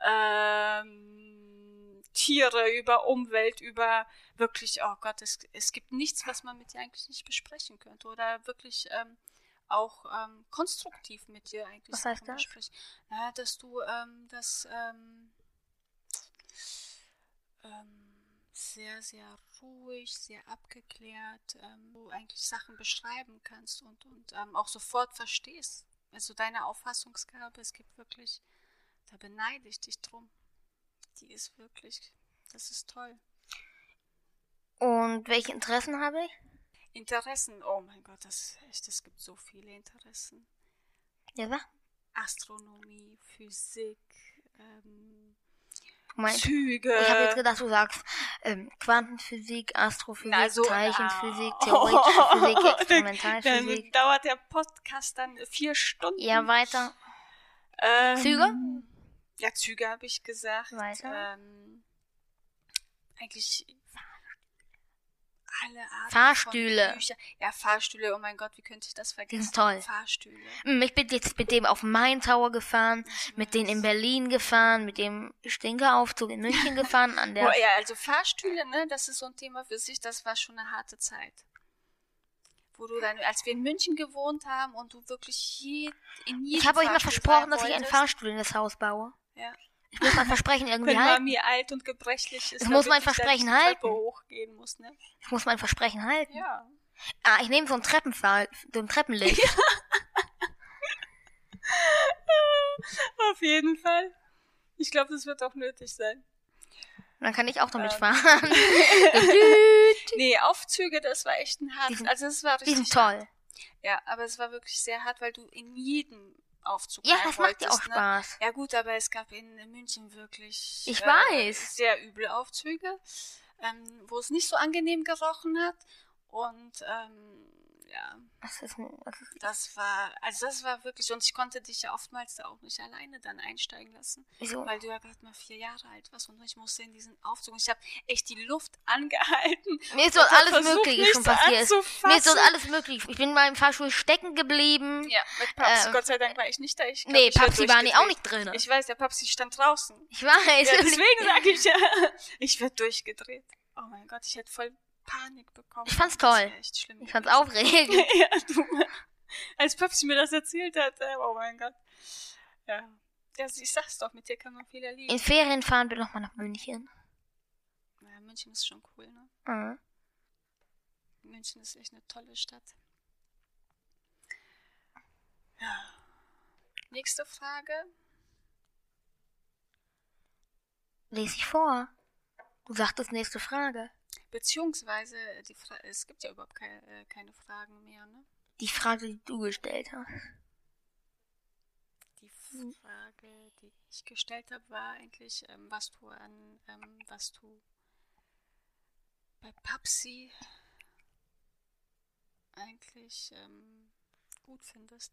ähm, Tiere, über Umwelt, über wirklich, oh Gott, es, es gibt nichts, was man mit dir eigentlich nicht besprechen könnte. Oder wirklich ähm, auch ähm, konstruktiv mit dir eigentlich Was heißt das? besprechen. Na, dass du ähm, das ähm, ähm, sehr, sehr ruhig, sehr abgeklärt, ähm, du eigentlich Sachen beschreiben kannst und, und ähm, auch sofort verstehst. Also deine Auffassungsgabe, es gibt wirklich, da beneide ich dich drum. Die ist wirklich, das ist toll. Und welche Interessen habe ich? Interessen, oh mein Gott, das echt, es gibt so viele Interessen. Ja, sag. Astronomie, Physik, ähm, Mein, Züge. ich habe jetzt gedacht, du sagst ähm, Quantenphysik, Astrophysik, Na, so- Teilchenphysik, Ah. theoretische Physik, Dann Experimentalphysik. dauert der Podcast dann vier Stunden. Ja, weiter. Ähm, Züge? Ja, Züge habe ich gesagt. Weiter? Ähm, eigentlich alle Arten Fahrstühle. Ja, Fahrstühle, oh mein Gott, wie könnte ich das vergessen? sind toll. Fahrstühle. Hm, Ich bin jetzt mit dem auf Main Tower gefahren, Ich mit denen in. Berlin gefahren, mit dem Stinkeraufzug in München gefahren, an der Oh, ja, also Fahrstühle, ne, das ist so ein Thema für sich, das war schon eine harte Zeit. Wo du dann, als wir in München gewohnt haben und du wirklich je, in jedem Ich habe euch mal versprochen, dass ich einen. Fahrstuhl in das Haus baue. Ja. Ich muss mein Versprechen irgendwie Wenn halten. Mami alt und gebrechlich ist, Ich muss mein Versprechen die halten. hochgehen muss, ne? Ich muss mein Versprechen halten. Ja. Ah, ich nehme so ein Treppenfall, so ein Treppenlicht. Auf jeden Fall. Ich glaube, das wird auch nötig sein. Dann kann ich auch damit Ähm. fahren. Nee, Aufzüge, das war echt ein hart. Die sind- also es war Die richtig sind toll. Hart. Ja, aber es war wirklich sehr hart, weil du in jedem Aufzug Ja, das macht ja auch ne? Spaß. Ja gut, aber es gab in München wirklich Ich äh, weiß. sehr üble Aufzüge, ähm, wo es nicht so angenehm gerochen hat. Und ähm, ja, Das ist, das ist das war, also das war wirklich, und ich konnte dich ja oftmals da auch nicht alleine dann einsteigen lassen, wieso? weil du ja gerade mal vier Jahre alt warst und ich musste in diesen Aufzug. Und ich habe echt die Luft angehalten. Mir ist dort alles Mögliche schon passiert. anzufassen. Mir ist dort alles möglich. Ich bin in meinem Fahrstuhl stecken geblieben. Ja, mit Papsi. Äh, Gott sei Dank war ich nicht da. Ich glaub, nee, Papsi war nie auch nicht drin. Ich weiß, der Papsi stand draußen. Ich weiß. Ja, deswegen sage ich ja, ich werde durchgedreht. Oh mein Gott, ich hätte voll Panik bekommen. Ich fand's toll. Ich fand's aufregend. ja, du. Als Papsi mir das erzählt hat, äh, oh mein Gott. Ja. ja, ich sag's doch, mit dir kann man viel erleben. In Ferien fahren wir nochmal nach München. Ja, München ist schon cool, ne? Mhm. München ist echt eine tolle Stadt. Ja. Nächste Frage. Lese ich vor. Du sagtest nächste Frage. Beziehungsweise, die Fra es gibt ja überhaupt keine, äh, keine Fragen mehr, ne? Die Frage, die du gestellt hast. Die Frage, die ich gestellt habe, war eigentlich, ähm, was du an, ähm, was du bei Papsi eigentlich ähm, gut findest.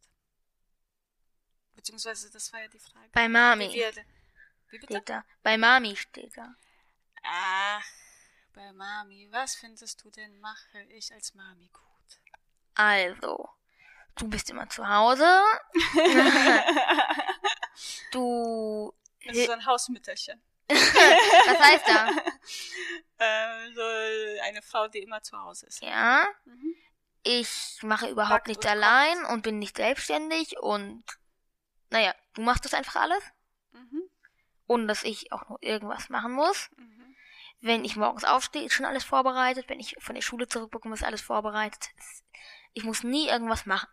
Beziehungsweise, das war ja die Frage. Bei Mami Wie, wir, wie bitte? steht da. Bei Mami steht da. Ach, bei Mami. Was findest du denn, mache ich als Mami gut? Also, du bist immer zu Hause. du. Das ist so ein Hausmütterchen. Was heißt da? äh, so eine Frau, die immer zu Hause ist. Ja. Mhm. Ich mache überhaupt Backt nichts und kocht. allein und bin nicht selbstständig und naja, du machst das einfach alles, Mhm. ohne dass ich auch nur irgendwas machen muss. Mhm. Wenn ich morgens aufstehe, ist schon alles vorbereitet. Wenn ich von der Schule zurückbekomme, ist alles vorbereitet. Ich muss nie irgendwas machen.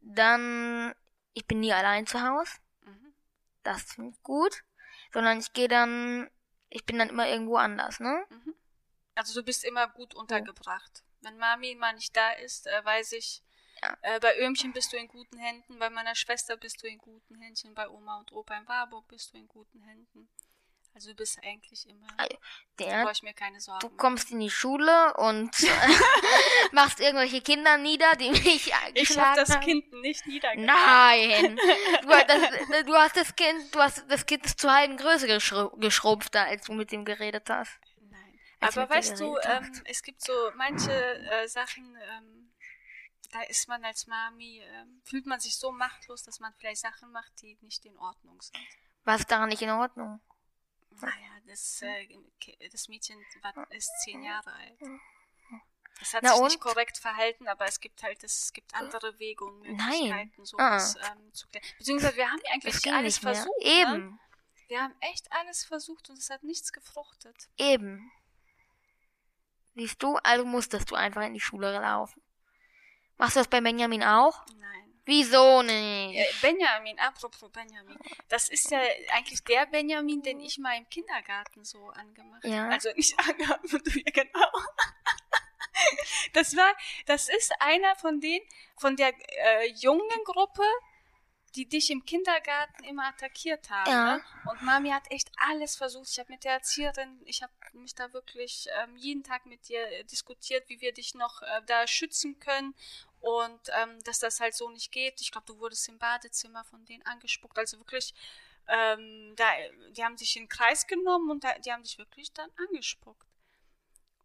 Dann, ich bin nie allein zu Hause. Mhm. Das finde ich gut. Sondern ich gehe dann, ich bin dann immer irgendwo anders, ne? Mhm. Also du bist immer gut untergebracht. Wenn Mami mal nicht da ist, äh, weiß ich, Ja. äh, bei Öhmchen bist du in guten Händen, bei meiner Schwester bist du in guten Händchen, bei Oma und Opa in Warburg bist du in guten Händen. Also du bist eigentlich immer, Also, da Der, ich mir keine Sorgen du kommst in die Schule und machst irgendwelche Kinder nieder, die mich Ich habe geschlagen das. Kind nicht niedergemacht. Nein! Du, hast das, du hast das Kind, du hast das Kind zur halben Größe geschru geschrumpfter, als du mit ihm geredet hast. Nein. Als Aber weißt du, ähm, es gibt so manche äh, Sachen, ähm, da ist man als Mami, ähm, fühlt man sich so machtlos, dass man vielleicht Sachen macht, die nicht in Ordnung sind. Was ist daran nicht in Ordnung? Naja, das, äh, Ki- das Mädchen war, ist zehn Jahre alt. Das hat Na sich und? nicht korrekt verhalten, aber es gibt halt, es gibt andere Wege und Nein. Möglichkeiten, sowas ähm, zu klären. Beziehungsweise wir haben ja eigentlich alles versucht. Ne? Eben, Wir haben echt alles versucht und es hat nichts gefruchtet. eben. Siehst du, also musstest du einfach in die Schule laufen. Machst du das bei Benjamin auch? Nein. Wieso nicht? Äh, Benjamin, apropos Benjamin. Das ist ja eigentlich der Benjamin, den ich mal im Kindergarten so angemacht Ja. Also nicht angemacht, du ja genau. Das war, das ist einer von denen, von der äh, jungen Gruppe, die dich im Kindergarten immer attackiert haben. Ja. Ne? Und Mami hat echt alles versucht. Ich habe mit der Erzieherin, ich habe mich da wirklich ähm, jeden Tag mit dir äh, diskutiert, wie wir dich noch äh, da schützen können und ähm, dass das halt so nicht geht. Ich glaube, du wurdest im Badezimmer von denen angespuckt. Also wirklich, ähm, da, die haben dich in den Kreis genommen und da, die haben dich wirklich dann angespuckt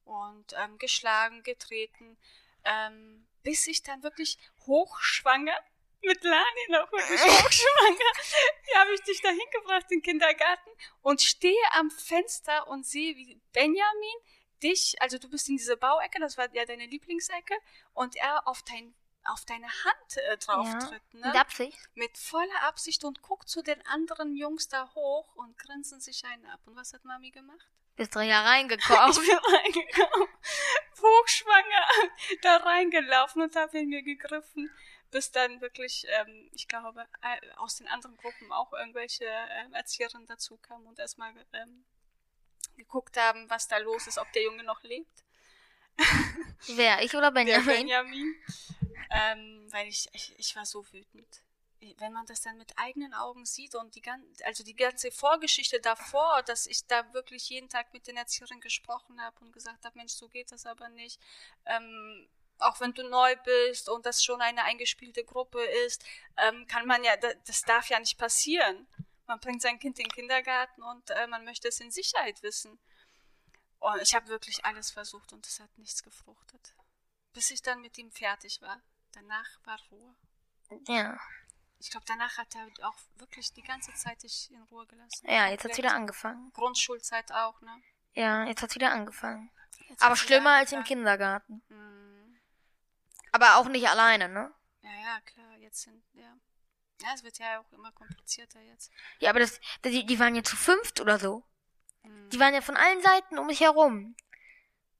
und ähm, geschlagen, getreten, ähm, bis ich dann wirklich hochschwanger mit Lani noch wirklich hochschwanger. Hier habe ich dich dahin gebracht in den Kindergarten und stehe am Fenster und sehe, wie Benjamin dich, also du bist in diese Bauecke, das war ja deine Lieblingsecke, und er auf dein auf deine Hand äh, drauf Ja. tritt, ne? Mit Absicht? mit voller Absicht und guckt zu den anderen Jungs da hoch und grinsen sich einen ab. Und was hat Mami gemacht? Bist du ja reingekommen? Ich bin reingekommen, hochschwanger, da reingelaufen und habe in mir gegriffen, bis dann wirklich, ähm, ich glaube, äh, aus den anderen Gruppen auch irgendwelche ähm, Erzieherinnen dazu kamen und erstmal ähm, geguckt haben, was da los ist, ob der Junge noch lebt. Wer, ich oder Der Benjamin? Benjamin. Ähm, weil ich, ich, ich war so wütend. Wenn man das dann mit eigenen Augen sieht und die ganze, also die ganze Vorgeschichte davor, dass ich da wirklich jeden Tag mit den Erzieherinnen gesprochen habe und gesagt habe, Mensch, so geht das aber nicht. Ähm, auch wenn du neu bist und das schon eine eingespielte Gruppe ist, ähm, kann man ja, das darf ja nicht passieren. Man bringt sein Kind in den Kindergarten und äh, man möchte es in Sicherheit wissen. Und ich habe wirklich alles versucht und es hat nichts gefruchtet. Bis ich dann mit ihm fertig war. Danach war Ruhe. Ja. Ich glaube, danach hat er auch wirklich die ganze Zeit dich in Ruhe gelassen. Ja, jetzt hat's Komplett. wieder angefangen. Grundschulzeit auch, ne? Ja, jetzt hat's wieder angefangen. Jetzt Aber schlimmer als im. Kindergarten. Mhm. Aber auch nicht alleine, ne? Ja, ja, klar, jetzt sind, ja. Ja, es wird ja auch immer komplizierter jetzt. Ja, aber das, die, die waren ja zu fünft oder so. Hm. Die waren ja von allen Seiten um mich herum.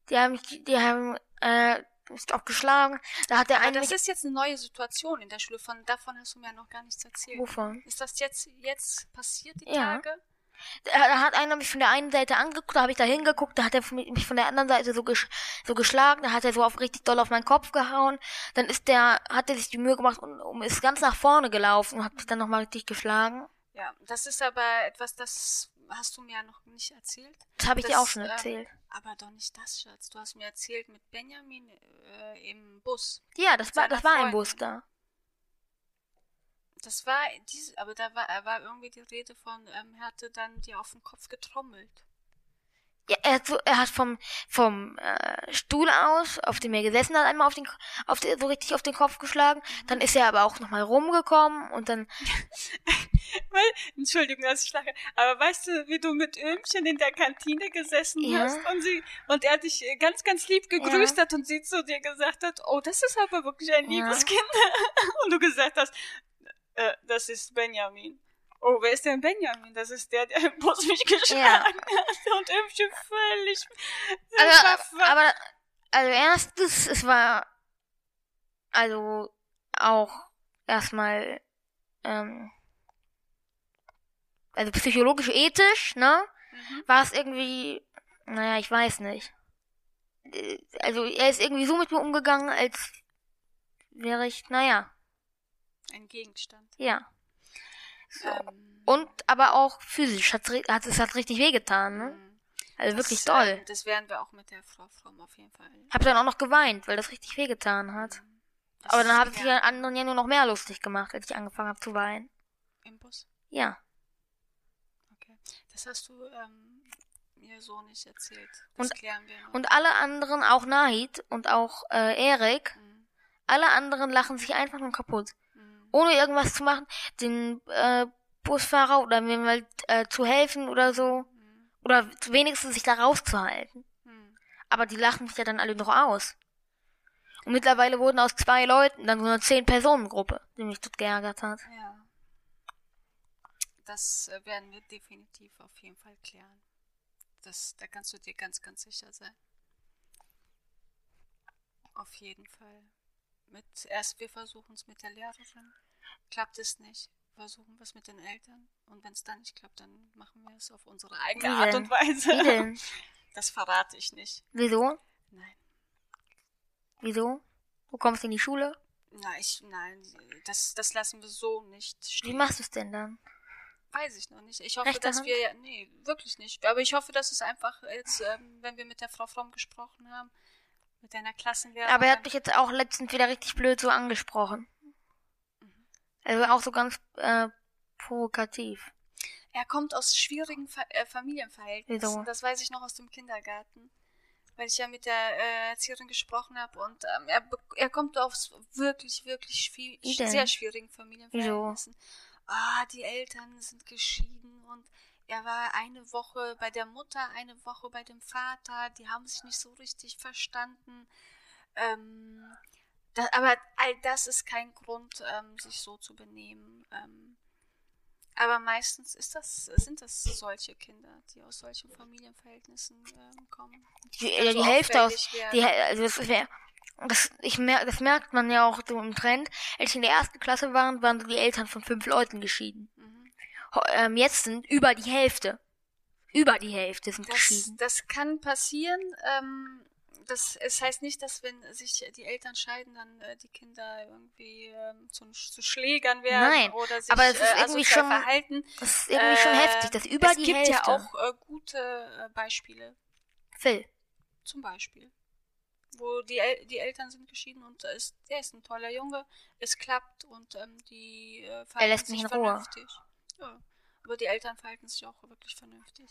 Die haben mich, die haben, äh, mich auch geschlagen. Da hat der Aber eine das ist jetzt eine neue Situation in der Schule. Von, davon hast du mir noch gar nichts erzählt. wovon? Ist das jetzt, jetzt passiert, die Ja. Tage? Da, hat einer mich von der einen Seite angeguckt, da habe ich da hingeguckt, da hat er mich von der anderen Seite so, gesch so geschlagen, da hat er so auf richtig doll auf meinen Kopf gehauen. Dann ist der, hat er sich die Mühe gemacht und, und ist ganz nach vorne gelaufen und hat mich dann nochmal richtig geschlagen. Ja, das ist aber etwas, das hast du mir ja noch nicht erzählt. Das habe ich Das, dir auch schon äh, erzählt. Aber doch nicht das, Schatz. Du hast mir erzählt mit Benjamin äh, im Bus. Ja, das war, das war ein. Bus da. Das war diese, aber da war, war irgendwie die Rede von, ähm, er hatte dann dir auf den Kopf getrommelt. Ja, er hat, so, er hat vom, vom äh, Stuhl aus, auf dem er gesessen hat, einmal auf den, auf den, so richtig auf den Kopf geschlagen. Dann ist er aber auch nochmal rumgekommen und dann, Entschuldigung, dass ich lache, aber weißt du, wie du mit Ömchen in der Kantine gesessen Ja. hast und sie und er dich äh, ganz, ganz lieb gegrüßt hat und sie zu dir gesagt hat, oh, das ist aber wirklich ein Ja. liebes Kind. und du gesagt hast, äh, das ist Benjamin. Oh, wer ist denn Benjamin? Das ist der, der im Bus mich geschlagen Ja. hat. Und Ömchen völlig. also, aber, also erstens, es war, also auch erstmal, ähm, also psychologisch ethisch, ne? Mhm. war es irgendwie, naja, ich weiß nicht. Äh, Also er ist irgendwie so mit mir umgegangen, als wäre ich, naja, Ein Gegenstand. ja. So. Ähm, Und aber auch physisch, hat's, ri- hat, es hat richtig wehgetan, ne? mhm. Also wirklich das, doll. ähm, Das werden wir auch mit der Frau Fromm auf jeden Fall. Hab dann auch noch geweint, weil das richtig wehgetan hat. Das Aber dann ist haben sich die anderen ja nur noch mehr lustig gemacht, als ich angefangen habe zu weinen. Im Bus. Ja. Okay. Das hast du ähm, mir so nicht erzählt. Das Und- klären wir noch. Und alle anderen, auch Nahid und auch äh, Erik, Mhm. alle anderen lachen sich einfach nur kaputt. Ohne irgendwas zu machen, den äh, Busfahrer oder mir mal äh, zu helfen oder so. Mhm. Oder wenigstens sich da rauszuhalten. Mhm. Aber die lachen mich ja dann alle noch aus. Und mittlerweile wurden aus zwei Leuten dann so eine Zehn-Personen-Gruppe, die mich dort geärgert hat. Ja. Das äh, werden wir definitiv auf jeden Fall klären. Das, da kannst du dir ganz, ganz sicher sein. Auf jeden Fall. Mit, erst wir versuchen es mit der Lehrerin. Klappt es nicht, versuchen wir es mit den Eltern. Und wenn es dann nicht klappt, dann machen wir es auf unsere eigene Wie Art und Weise. Wie? Das verrate ich nicht. Wieso? Nein. Wieso? Du kommst in die Schule? Nein, ich, nein, das, das lassen wir so nicht Wie stehen. machst du es denn dann? Weiß ich noch nicht. Ich hoffe, Rechte dass Hand? wir nee, wirklich nicht. Aber ich hoffe, dass es einfach jetzt, ähm, wenn wir mit der Frau Fromm gesprochen haben, mit deiner Klassenlehrerin. Aber er hat mich jetzt auch letztens wieder richtig blöd so angesprochen. Also auch so ganz äh, provokativ. er kommt aus schwierigen Fa äh, Familienverhältnissen. Wieso? Das weiß ich noch aus dem Kindergarten. Weil ich ja mit der äh, Erzieherin gesprochen habe und ähm, er, er kommt aus wirklich, wirklich viel, sehr schwierigen Familienverhältnissen. Ah, die Eltern sind geschieden und er war eine Woche bei der Mutter, eine Woche bei dem Vater. Die haben sich nicht so richtig verstanden. Ähm, da, aber all das ist kein Grund, ähm, sich so zu benehmen. Ähm, aber meistens ist das, sind das solche Kinder, die aus solchen Familienverhältnissen ähm, kommen. Die, Also die Hälfte aus, die, also das, wär, das, mer das merkt man ja auch so im Trend. Als ich in der ersten Klasse waren, waren die Eltern von fünf Leuten geschieden. Ähm, jetzt sind über die Hälfte. Über die Hälfte sind Das, geschieden. das kann passieren. Ähm, das, es heißt nicht, dass wenn sich die Eltern scheiden, dann äh, die Kinder irgendwie ähm, zu, zu Schlägern werden Nein, oder sich aber es ist äh, irgendwie schon- verhalten. Das ist irgendwie schon Äh, heftig, dass über es die gibt Hälfte. ja auch äh, gute äh, Beispiele, Phil. zum Beispiel, wo die, El die Eltern sind geschieden und er ist, er ist ein toller Junge, es klappt und ähm, die äh, verhalten lässt sich mich in Ruhe. vernünftig. Ja, aber die Eltern verhalten sich auch wirklich vernünftig.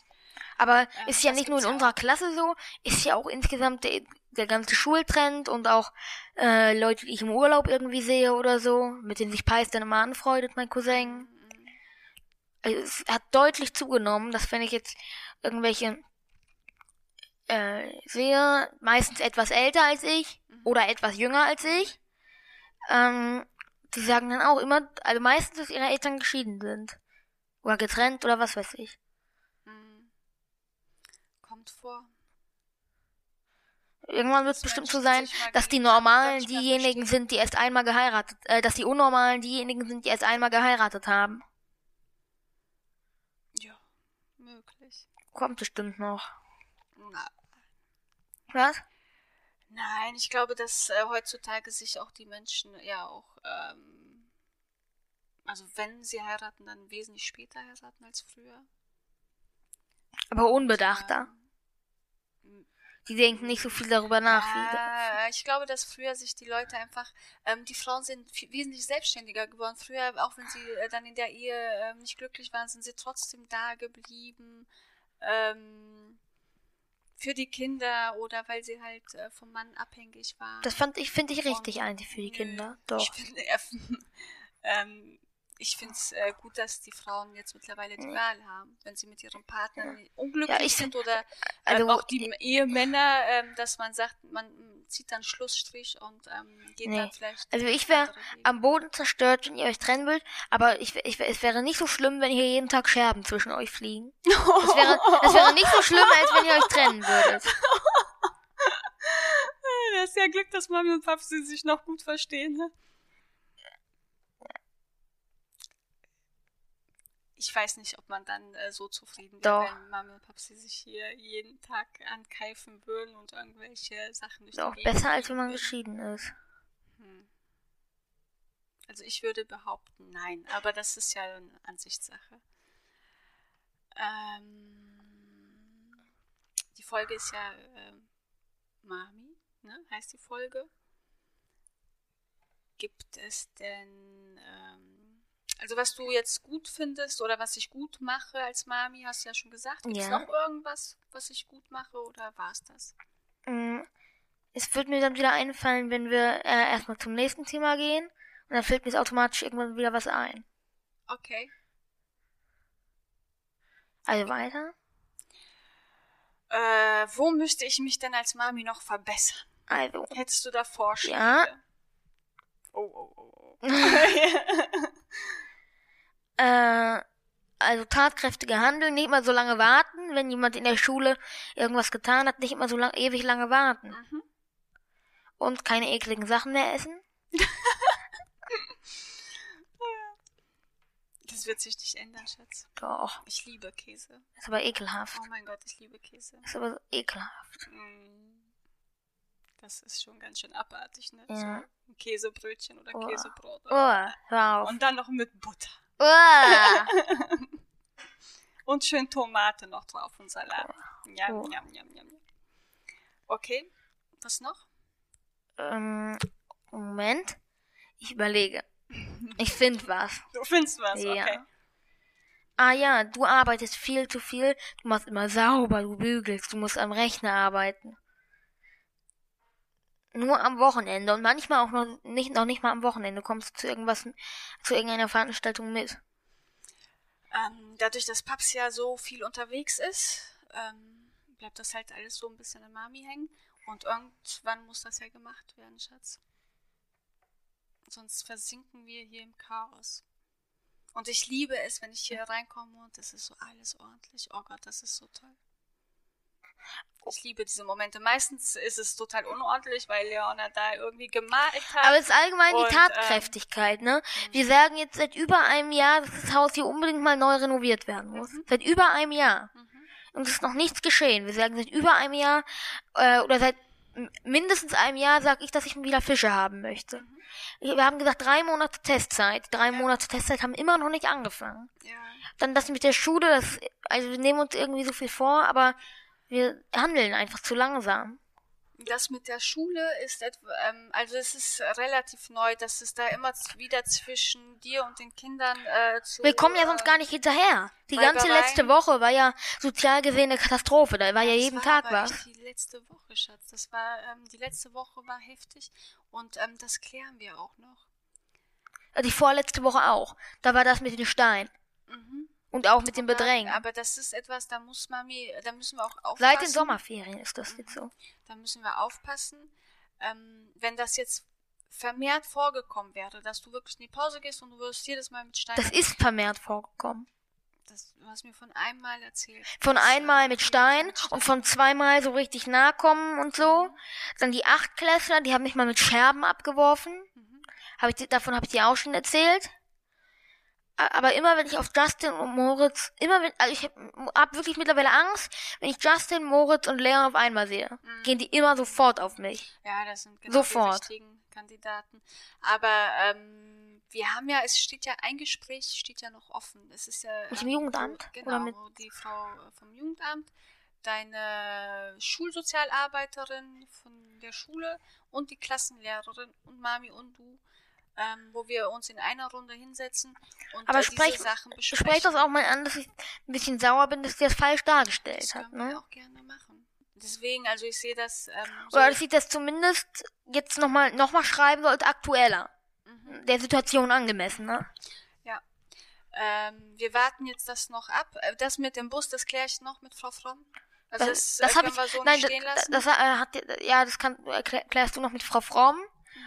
Aber Ähm, ist ja nicht nur in ja unserer auch. Klasse so, ist ja auch insgesamt der, der ganze Schultrend und auch äh, Leute, die ich im Urlaub irgendwie sehe oder so, mit denen sich Pais dann immer anfreundet, mein Cousin. Mhm. Also es hat deutlich zugenommen, dass wenn ich jetzt irgendwelche äh, sehe, meistens etwas älter als ich Mhm. oder etwas jünger als ich, ähm, die sagen dann auch immer, also meistens, dass ihre Eltern geschieden sind. Oder getrennt oder was weiß ich. Hm. Kommt vor. Irgendwann wird es bestimmt so sein, dass die Normalen diejenigen sind, die erst einmal geheiratet, äh, dass die Unnormalen diejenigen sind, die erst einmal geheiratet haben. Ja, möglich. Kommt bestimmt noch. Na, Was? nein, ich glaube, dass äh, heutzutage sich auch die Menschen ja auch, ähm, also wenn sie heiraten, dann wesentlich später heiraten als früher. Aber unbedachter. Ähm, Die denken nicht so viel darüber nach. wie- Äh, ich glaube, dass früher sich die Leute einfach, ähm, die Frauen sind viel, wesentlich selbstständiger geworden. Früher, auch wenn sie äh, dann in der Ehe ähm, nicht glücklich waren, sind sie trotzdem da geblieben. Ähm, für die Kinder oder weil sie halt äh, vom Mann abhängig waren. Das fand ich, finde ich richtig Und- eigentlich für die Kinder. Doch. Ich finde ähm, ich finde es äh, gut, dass die Frauen jetzt mittlerweile die Wahl haben, wenn sie mit ihrem Partner unglücklich Ja, sind oder also- ähm, auch die Ehemänner, ähm, dass man sagt, man zieht dann Schlussstrich und ähm, geht Nee. dann vielleicht. Also ich wäre am Boden zerstört, wenn ihr euch trennen wollt, aber ich, ich, es wäre nicht so schlimm, wenn hier jeden Tag Scherben zwischen euch fliegen. Es wäre, es wäre nicht so schlimm, als wenn ihr euch trennen würdet. Das ist ja Glück, dass Mami und Papi sich noch gut verstehen. Ne? Ich weiß nicht, ob man dann äh, so zufrieden wäre, wenn Mami und Papi sich hier jeden Tag ankeifen würden und irgendwelche Sachen durch Doch, besser als wenn man geschieden ist. Hm. Also ich würde behaupten, nein, aber das ist ja eine Ansichtssache. Ähm, die Folge ist ja ähm, Mami, ne? heißt die Folge. Gibt es denn, ähm, also was du jetzt gut findest oder was ich gut mache als Mami, hast du ja schon gesagt. Gibt es Ja. noch irgendwas, was ich gut mache oder war es das? Mm, Es wird mir dann wieder einfallen, wenn wir äh, erstmal zum nächsten Thema gehen. Und dann fällt mir automatisch irgendwann wieder was ein. Okay. Also weiter. Äh, wo müsste ich mich denn als Mami noch verbessern? Also, Hättest du da Vorschläge? Ja. Oh, oh, oh, oh. äh, also tatkräftige Handeln, nicht immer so lange warten, wenn jemand in der Schule irgendwas getan hat, nicht immer so lang, ewig lange warten. Mhm. Und keine ekligen Sachen mehr essen. Das wird sich nicht ändern, Schatz. Doch, Ich liebe Käse. ist aber ekelhaft. Oh mein Gott, ich liebe Käse. Ist aber so ekelhaft. Mm. Das ist schon ganz schön abartig, ne? Ja. So ein Käsebrötchen oder Oh. Käsebrot. Oh, hör auf. Und dann noch mit Butter. Und schön Tomate noch drauf und Salat. Jam, Oh. jam, jam, jam. Okay, was noch? ähm, Moment. Ich überlege. Ich finde was. Du findest was, Ja. okay. Ah ja, du arbeitest viel zu viel. Du machst immer sauber, du bügelst, du musst am Rechner arbeiten. Nur am Wochenende und manchmal auch noch nicht, noch nicht mal am Wochenende kommst du zu irgendwas, zu irgendeiner Veranstaltung mit. Ähm, dadurch, dass Paps ja so viel unterwegs ist, ähm, bleibt das halt alles so ein bisschen an Mami hängen. Und irgendwann muss das ja gemacht werden, Schatz. Sonst versinken wir hier im Chaos. Und ich liebe es, wenn ich hier reinkomme und es ist so alles ordentlich. Oh Gott, das ist so toll. Ich liebe diese Momente. Meistens ist es total unordentlich, weil Leona da irgendwie gemalt hat. Aber es ist allgemein Und, die ähm, Tatkräftigkeit, ne? Wir sagen jetzt seit über einem Jahr, dass das Haus hier unbedingt mal neu renoviert werden muss. Seit über einem Jahr. Und es ist noch nichts geschehen. Wir sagen seit über einem Jahr, äh, oder seit mindestens einem Jahr sag ich, dass ich wieder Fische haben möchte. Wir haben gesagt, drei Monate Testzeit. Drei Monate Testzeit haben immer noch nicht angefangen. ja. Dann das mit der Schule, das, also wir nehmen uns irgendwie so viel vor, aber wir handeln einfach zu langsam. Das mit der Schule ist etwa, ähm, also es ist relativ neu, dass es da immer wieder zwischen dir und den Kindern äh, zu. Wir kommen ja sonst äh, gar nicht hinterher. Die ganze letzte Woche war ja sozial gesehen eine Katastrophe. Da war ja das jeden war Tag was. echt Die letzte Woche, Schatz. Das war, ähm, die letzte Woche war heftig und ähm, das klären wir auch noch. Die vorletzte Woche auch. Da war das mit den Steinen. Mhm. Und auch mit dem Bedrängen. Aber das ist etwas, da muss Mami, da müssen wir auch aufpassen. Seit den Sommerferien ist das jetzt so. Da müssen wir aufpassen. Ähm, wenn das jetzt vermehrt vorgekommen wäre, dass du wirklich in die Pause gehst und du wirst jedes Mal mit Stein. Das ist vermehrt vorgekommen. Das, du hast mir von einmal erzählt. Von äh, einmal mit Stein mit und von zweimal so richtig nahe kommen und so. Dann die Achtklässler, die haben mich mal mit Scherben abgeworfen. Mhm. Hab ich, davon habe ich dir auch schon erzählt. Aber immer wenn ich auf Justin und Moritz, immer wenn, also ich habe hab wirklich mittlerweile Angst, wenn ich Justin, Moritz und Leon auf einmal sehe, Mhm. gehen die immer sofort auf mich. Ja, das sind genau Sofort. die richtigen Kandidaten. Aber ähm, wir haben ja, es steht ja, ein Gespräch steht ja noch offen. Es ist ja Mit dem Jugendamt? Wo, Oder genau, mit- die Frau vom Jugendamt, deine Schulsozialarbeiterin von der Schule und die Klassenlehrerin und Mami und du, ähm, wo wir uns in einer Runde hinsetzen und Aber äh, sprech- diese Sachen Ich besprechen. spreche das auch mal an, dass ich ein bisschen sauer bin, dass der das falsch dargestellt Das hat. können wir Ne? auch gerne machen. Deswegen, also ich sehe das ähm, so, Oder dass ich das zumindest jetzt nochmal noch mal schreiben sollte, aktueller. Mhm. Der Situation angemessen, ne? Ähm, wir warten jetzt das noch ab. Äh, Das mit dem Bus, das kläre ich noch mit Frau Fromm. Also Das, das, das äh, habe ich. so nein, nicht stehen das, lassen. das, äh, hat ja das kann klärst du noch mit Frau Fromm.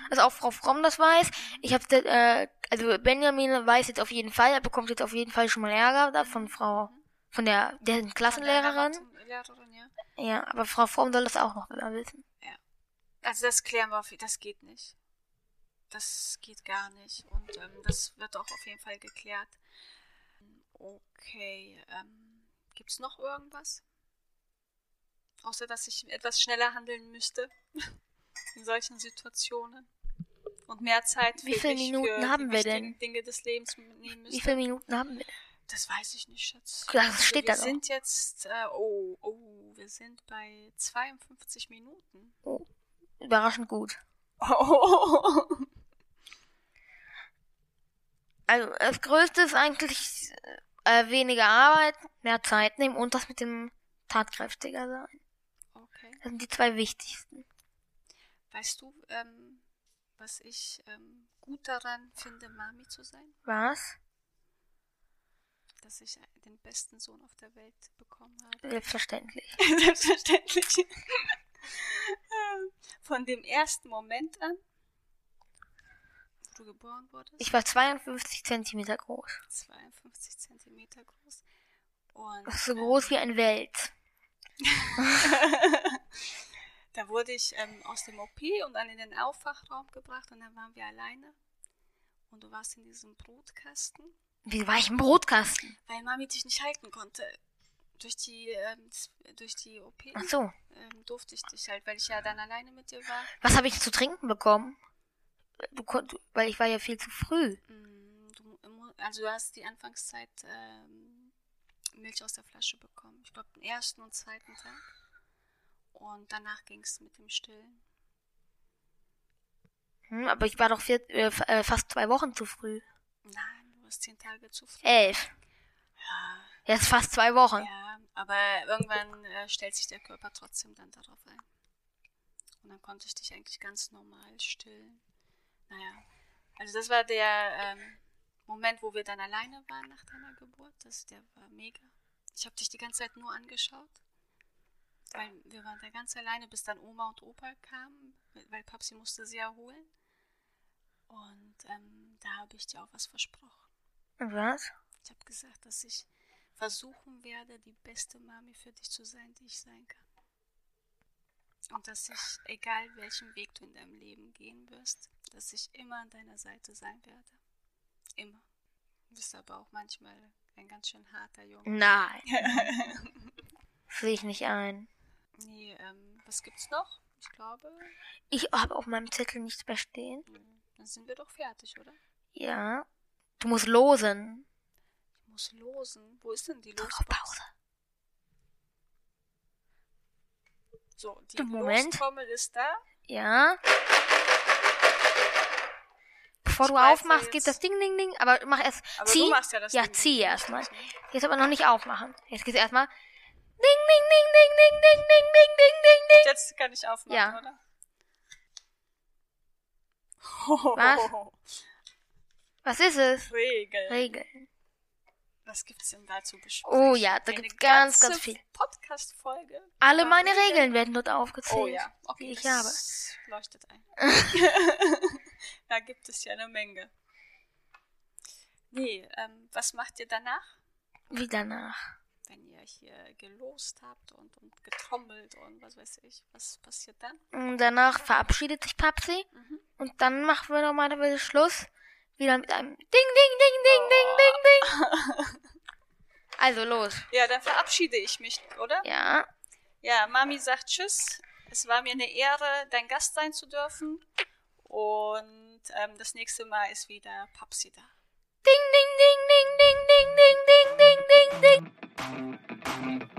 Also auch Frau Fromm das weiß. Ich habe äh, also Benjamin weiß jetzt auf jeden Fall, er bekommt jetzt auf jeden Fall schon mal Ärger da von Frau von der der Von der Klassenlehrerin. Lehrerin, ja. Ja, aber Frau Fromm soll das auch noch wissen. Also das klären wir auf das geht nicht. Das geht gar nicht. Und ähm, das wird auch auf jeden Fall geklärt. Okay. Ähm, Gibt es noch irgendwas? Außer dass ich etwas schneller handeln müsste in solchen Situationen. Und mehr Zeit für Wie viele Minuten haben wir denn? Dinge des Lebens nehmen Wie müsste. viele Minuten haben wir? Das weiß ich nicht, Schatz. Das Also steht wir da noch. sind jetzt, äh, oh, oh, wir sind bei 52 Minuten. Überraschend gut. Oh. Also das Größte ist eigentlich äh, weniger Arbeit, mehr Zeit nehmen und das mit dem tatkräftiger sein. Okay. Das sind die zwei wichtigsten. Weißt du, ähm, was ich ähm, gut daran finde, Mami zu sein? Was? Dass ich den besten Sohn auf der Welt bekommen habe. Selbstverständlich. Selbstverständlich. Von dem ersten Moment an, wo du geboren wurdest, Ich war 52 Zentimeter groß. 52 Zentimeter groß. Und so groß wie ein Welt. da wurde ich ähm, aus dem OP und dann in den Aufwachraum gebracht und dann waren wir alleine. Und du warst in diesem Brutkasten, Wie war ich im Brotkasten? weil Mami dich nicht halten konnte. Durch die, ähm, durch die OP Ach so. ähm, durfte ich dich halt, weil ich ja dann alleine mit dir war. Was habe ich zu trinken bekommen? Du konnt, weil ich war ja viel zu früh. Mm, Du, also du hast die Anfangszeit ähm, Milch aus der Flasche bekommen. Ich glaube, den ersten und zweiten Tag. Und danach ging es mit dem Stillen. Hm, aber ich war doch vier, äh, äh, fast zwei Wochen zu früh. Nein, du warst zehn Tage zu früh. Elf. Ja, Jetzt fast zwei Wochen. ja, aber irgendwann äh, stellt sich der Körper trotzdem dann darauf ein. Und dann konnte ich dich eigentlich ganz normal stillen. Naja, also das war der ähm, Moment, wo wir dann alleine waren nach deiner Geburt. Das, der war mega. Ich habe dich die ganze Zeit nur angeschaut. Weil wir waren da ganz alleine, bis dann Oma und Opa kamen, weil Papsi musste sie erholen. Und ähm, da habe ich dir auch was versprochen. Was? Ich habe gesagt, dass ich versuchen werde, die beste Mami für dich zu sein, die ich sein kann. Und dass ich, egal welchen Weg du in deinem Leben gehen wirst, dass ich immer an deiner Seite sein werde. Immer. Du bist aber auch manchmal ein ganz schön harter Junge. Nein. Sehe ich nicht ein. Nee, ähm, was gibt's noch? Ich glaube, Ich habe auf meinem Zettel nichts mehr stehen. hm, dann sind wir doch fertig, oder? Ja. Du musst losen. Ich muss losen. Wo ist denn die Losbox? Pause. So, die Moment. Lostrommel ist da. Ja. Bevor Ich du aufmachst, geht das Ding, Ding, Ding. Aber mach erst. Aber zieh. du machst ja das Ja, zieh erstmal. Jetzt aber noch nicht aufmachen. Jetzt geht's erstmal. Ding, ding, ding, ding, ding, ding, ding, ding, ding, ding, ding. Jetzt kann ich aufmachen, Ja. oder? Was? Was ist es? Regel. Regeln. Was gibt's denn da zu besprechen? Oh ja, da Eine gibt's ganz, ganz viel. Podcast-Folge. Alle meine Regeln werden dort aufgezählt. Oh ja, okay. die ich das leuchtet ein. da gibt es ja eine Menge. Nee, ähm, was macht ihr danach, Wie danach wenn ihr hier gelost habt und, und getrommelt und was weiß ich, was passiert dann? Und danach verabschiedet sich Papsi mhm. und dann machen wir normalerweise Schluss wieder mit einem Ding, Ding, Ding, Ding, oh. Ding, Ding, Ding. also los. Ja, dann verabschiede ich mich, oder? Ja. Ja, Mami sagt Tschüss. Es war mir eine Ehre, dein Gast sein zu dürfen. Und ähm, das nächste Mal ist wieder Papsi da. Ding, ding, ding, ding, ding, ding, ding, ding. Ding, ding.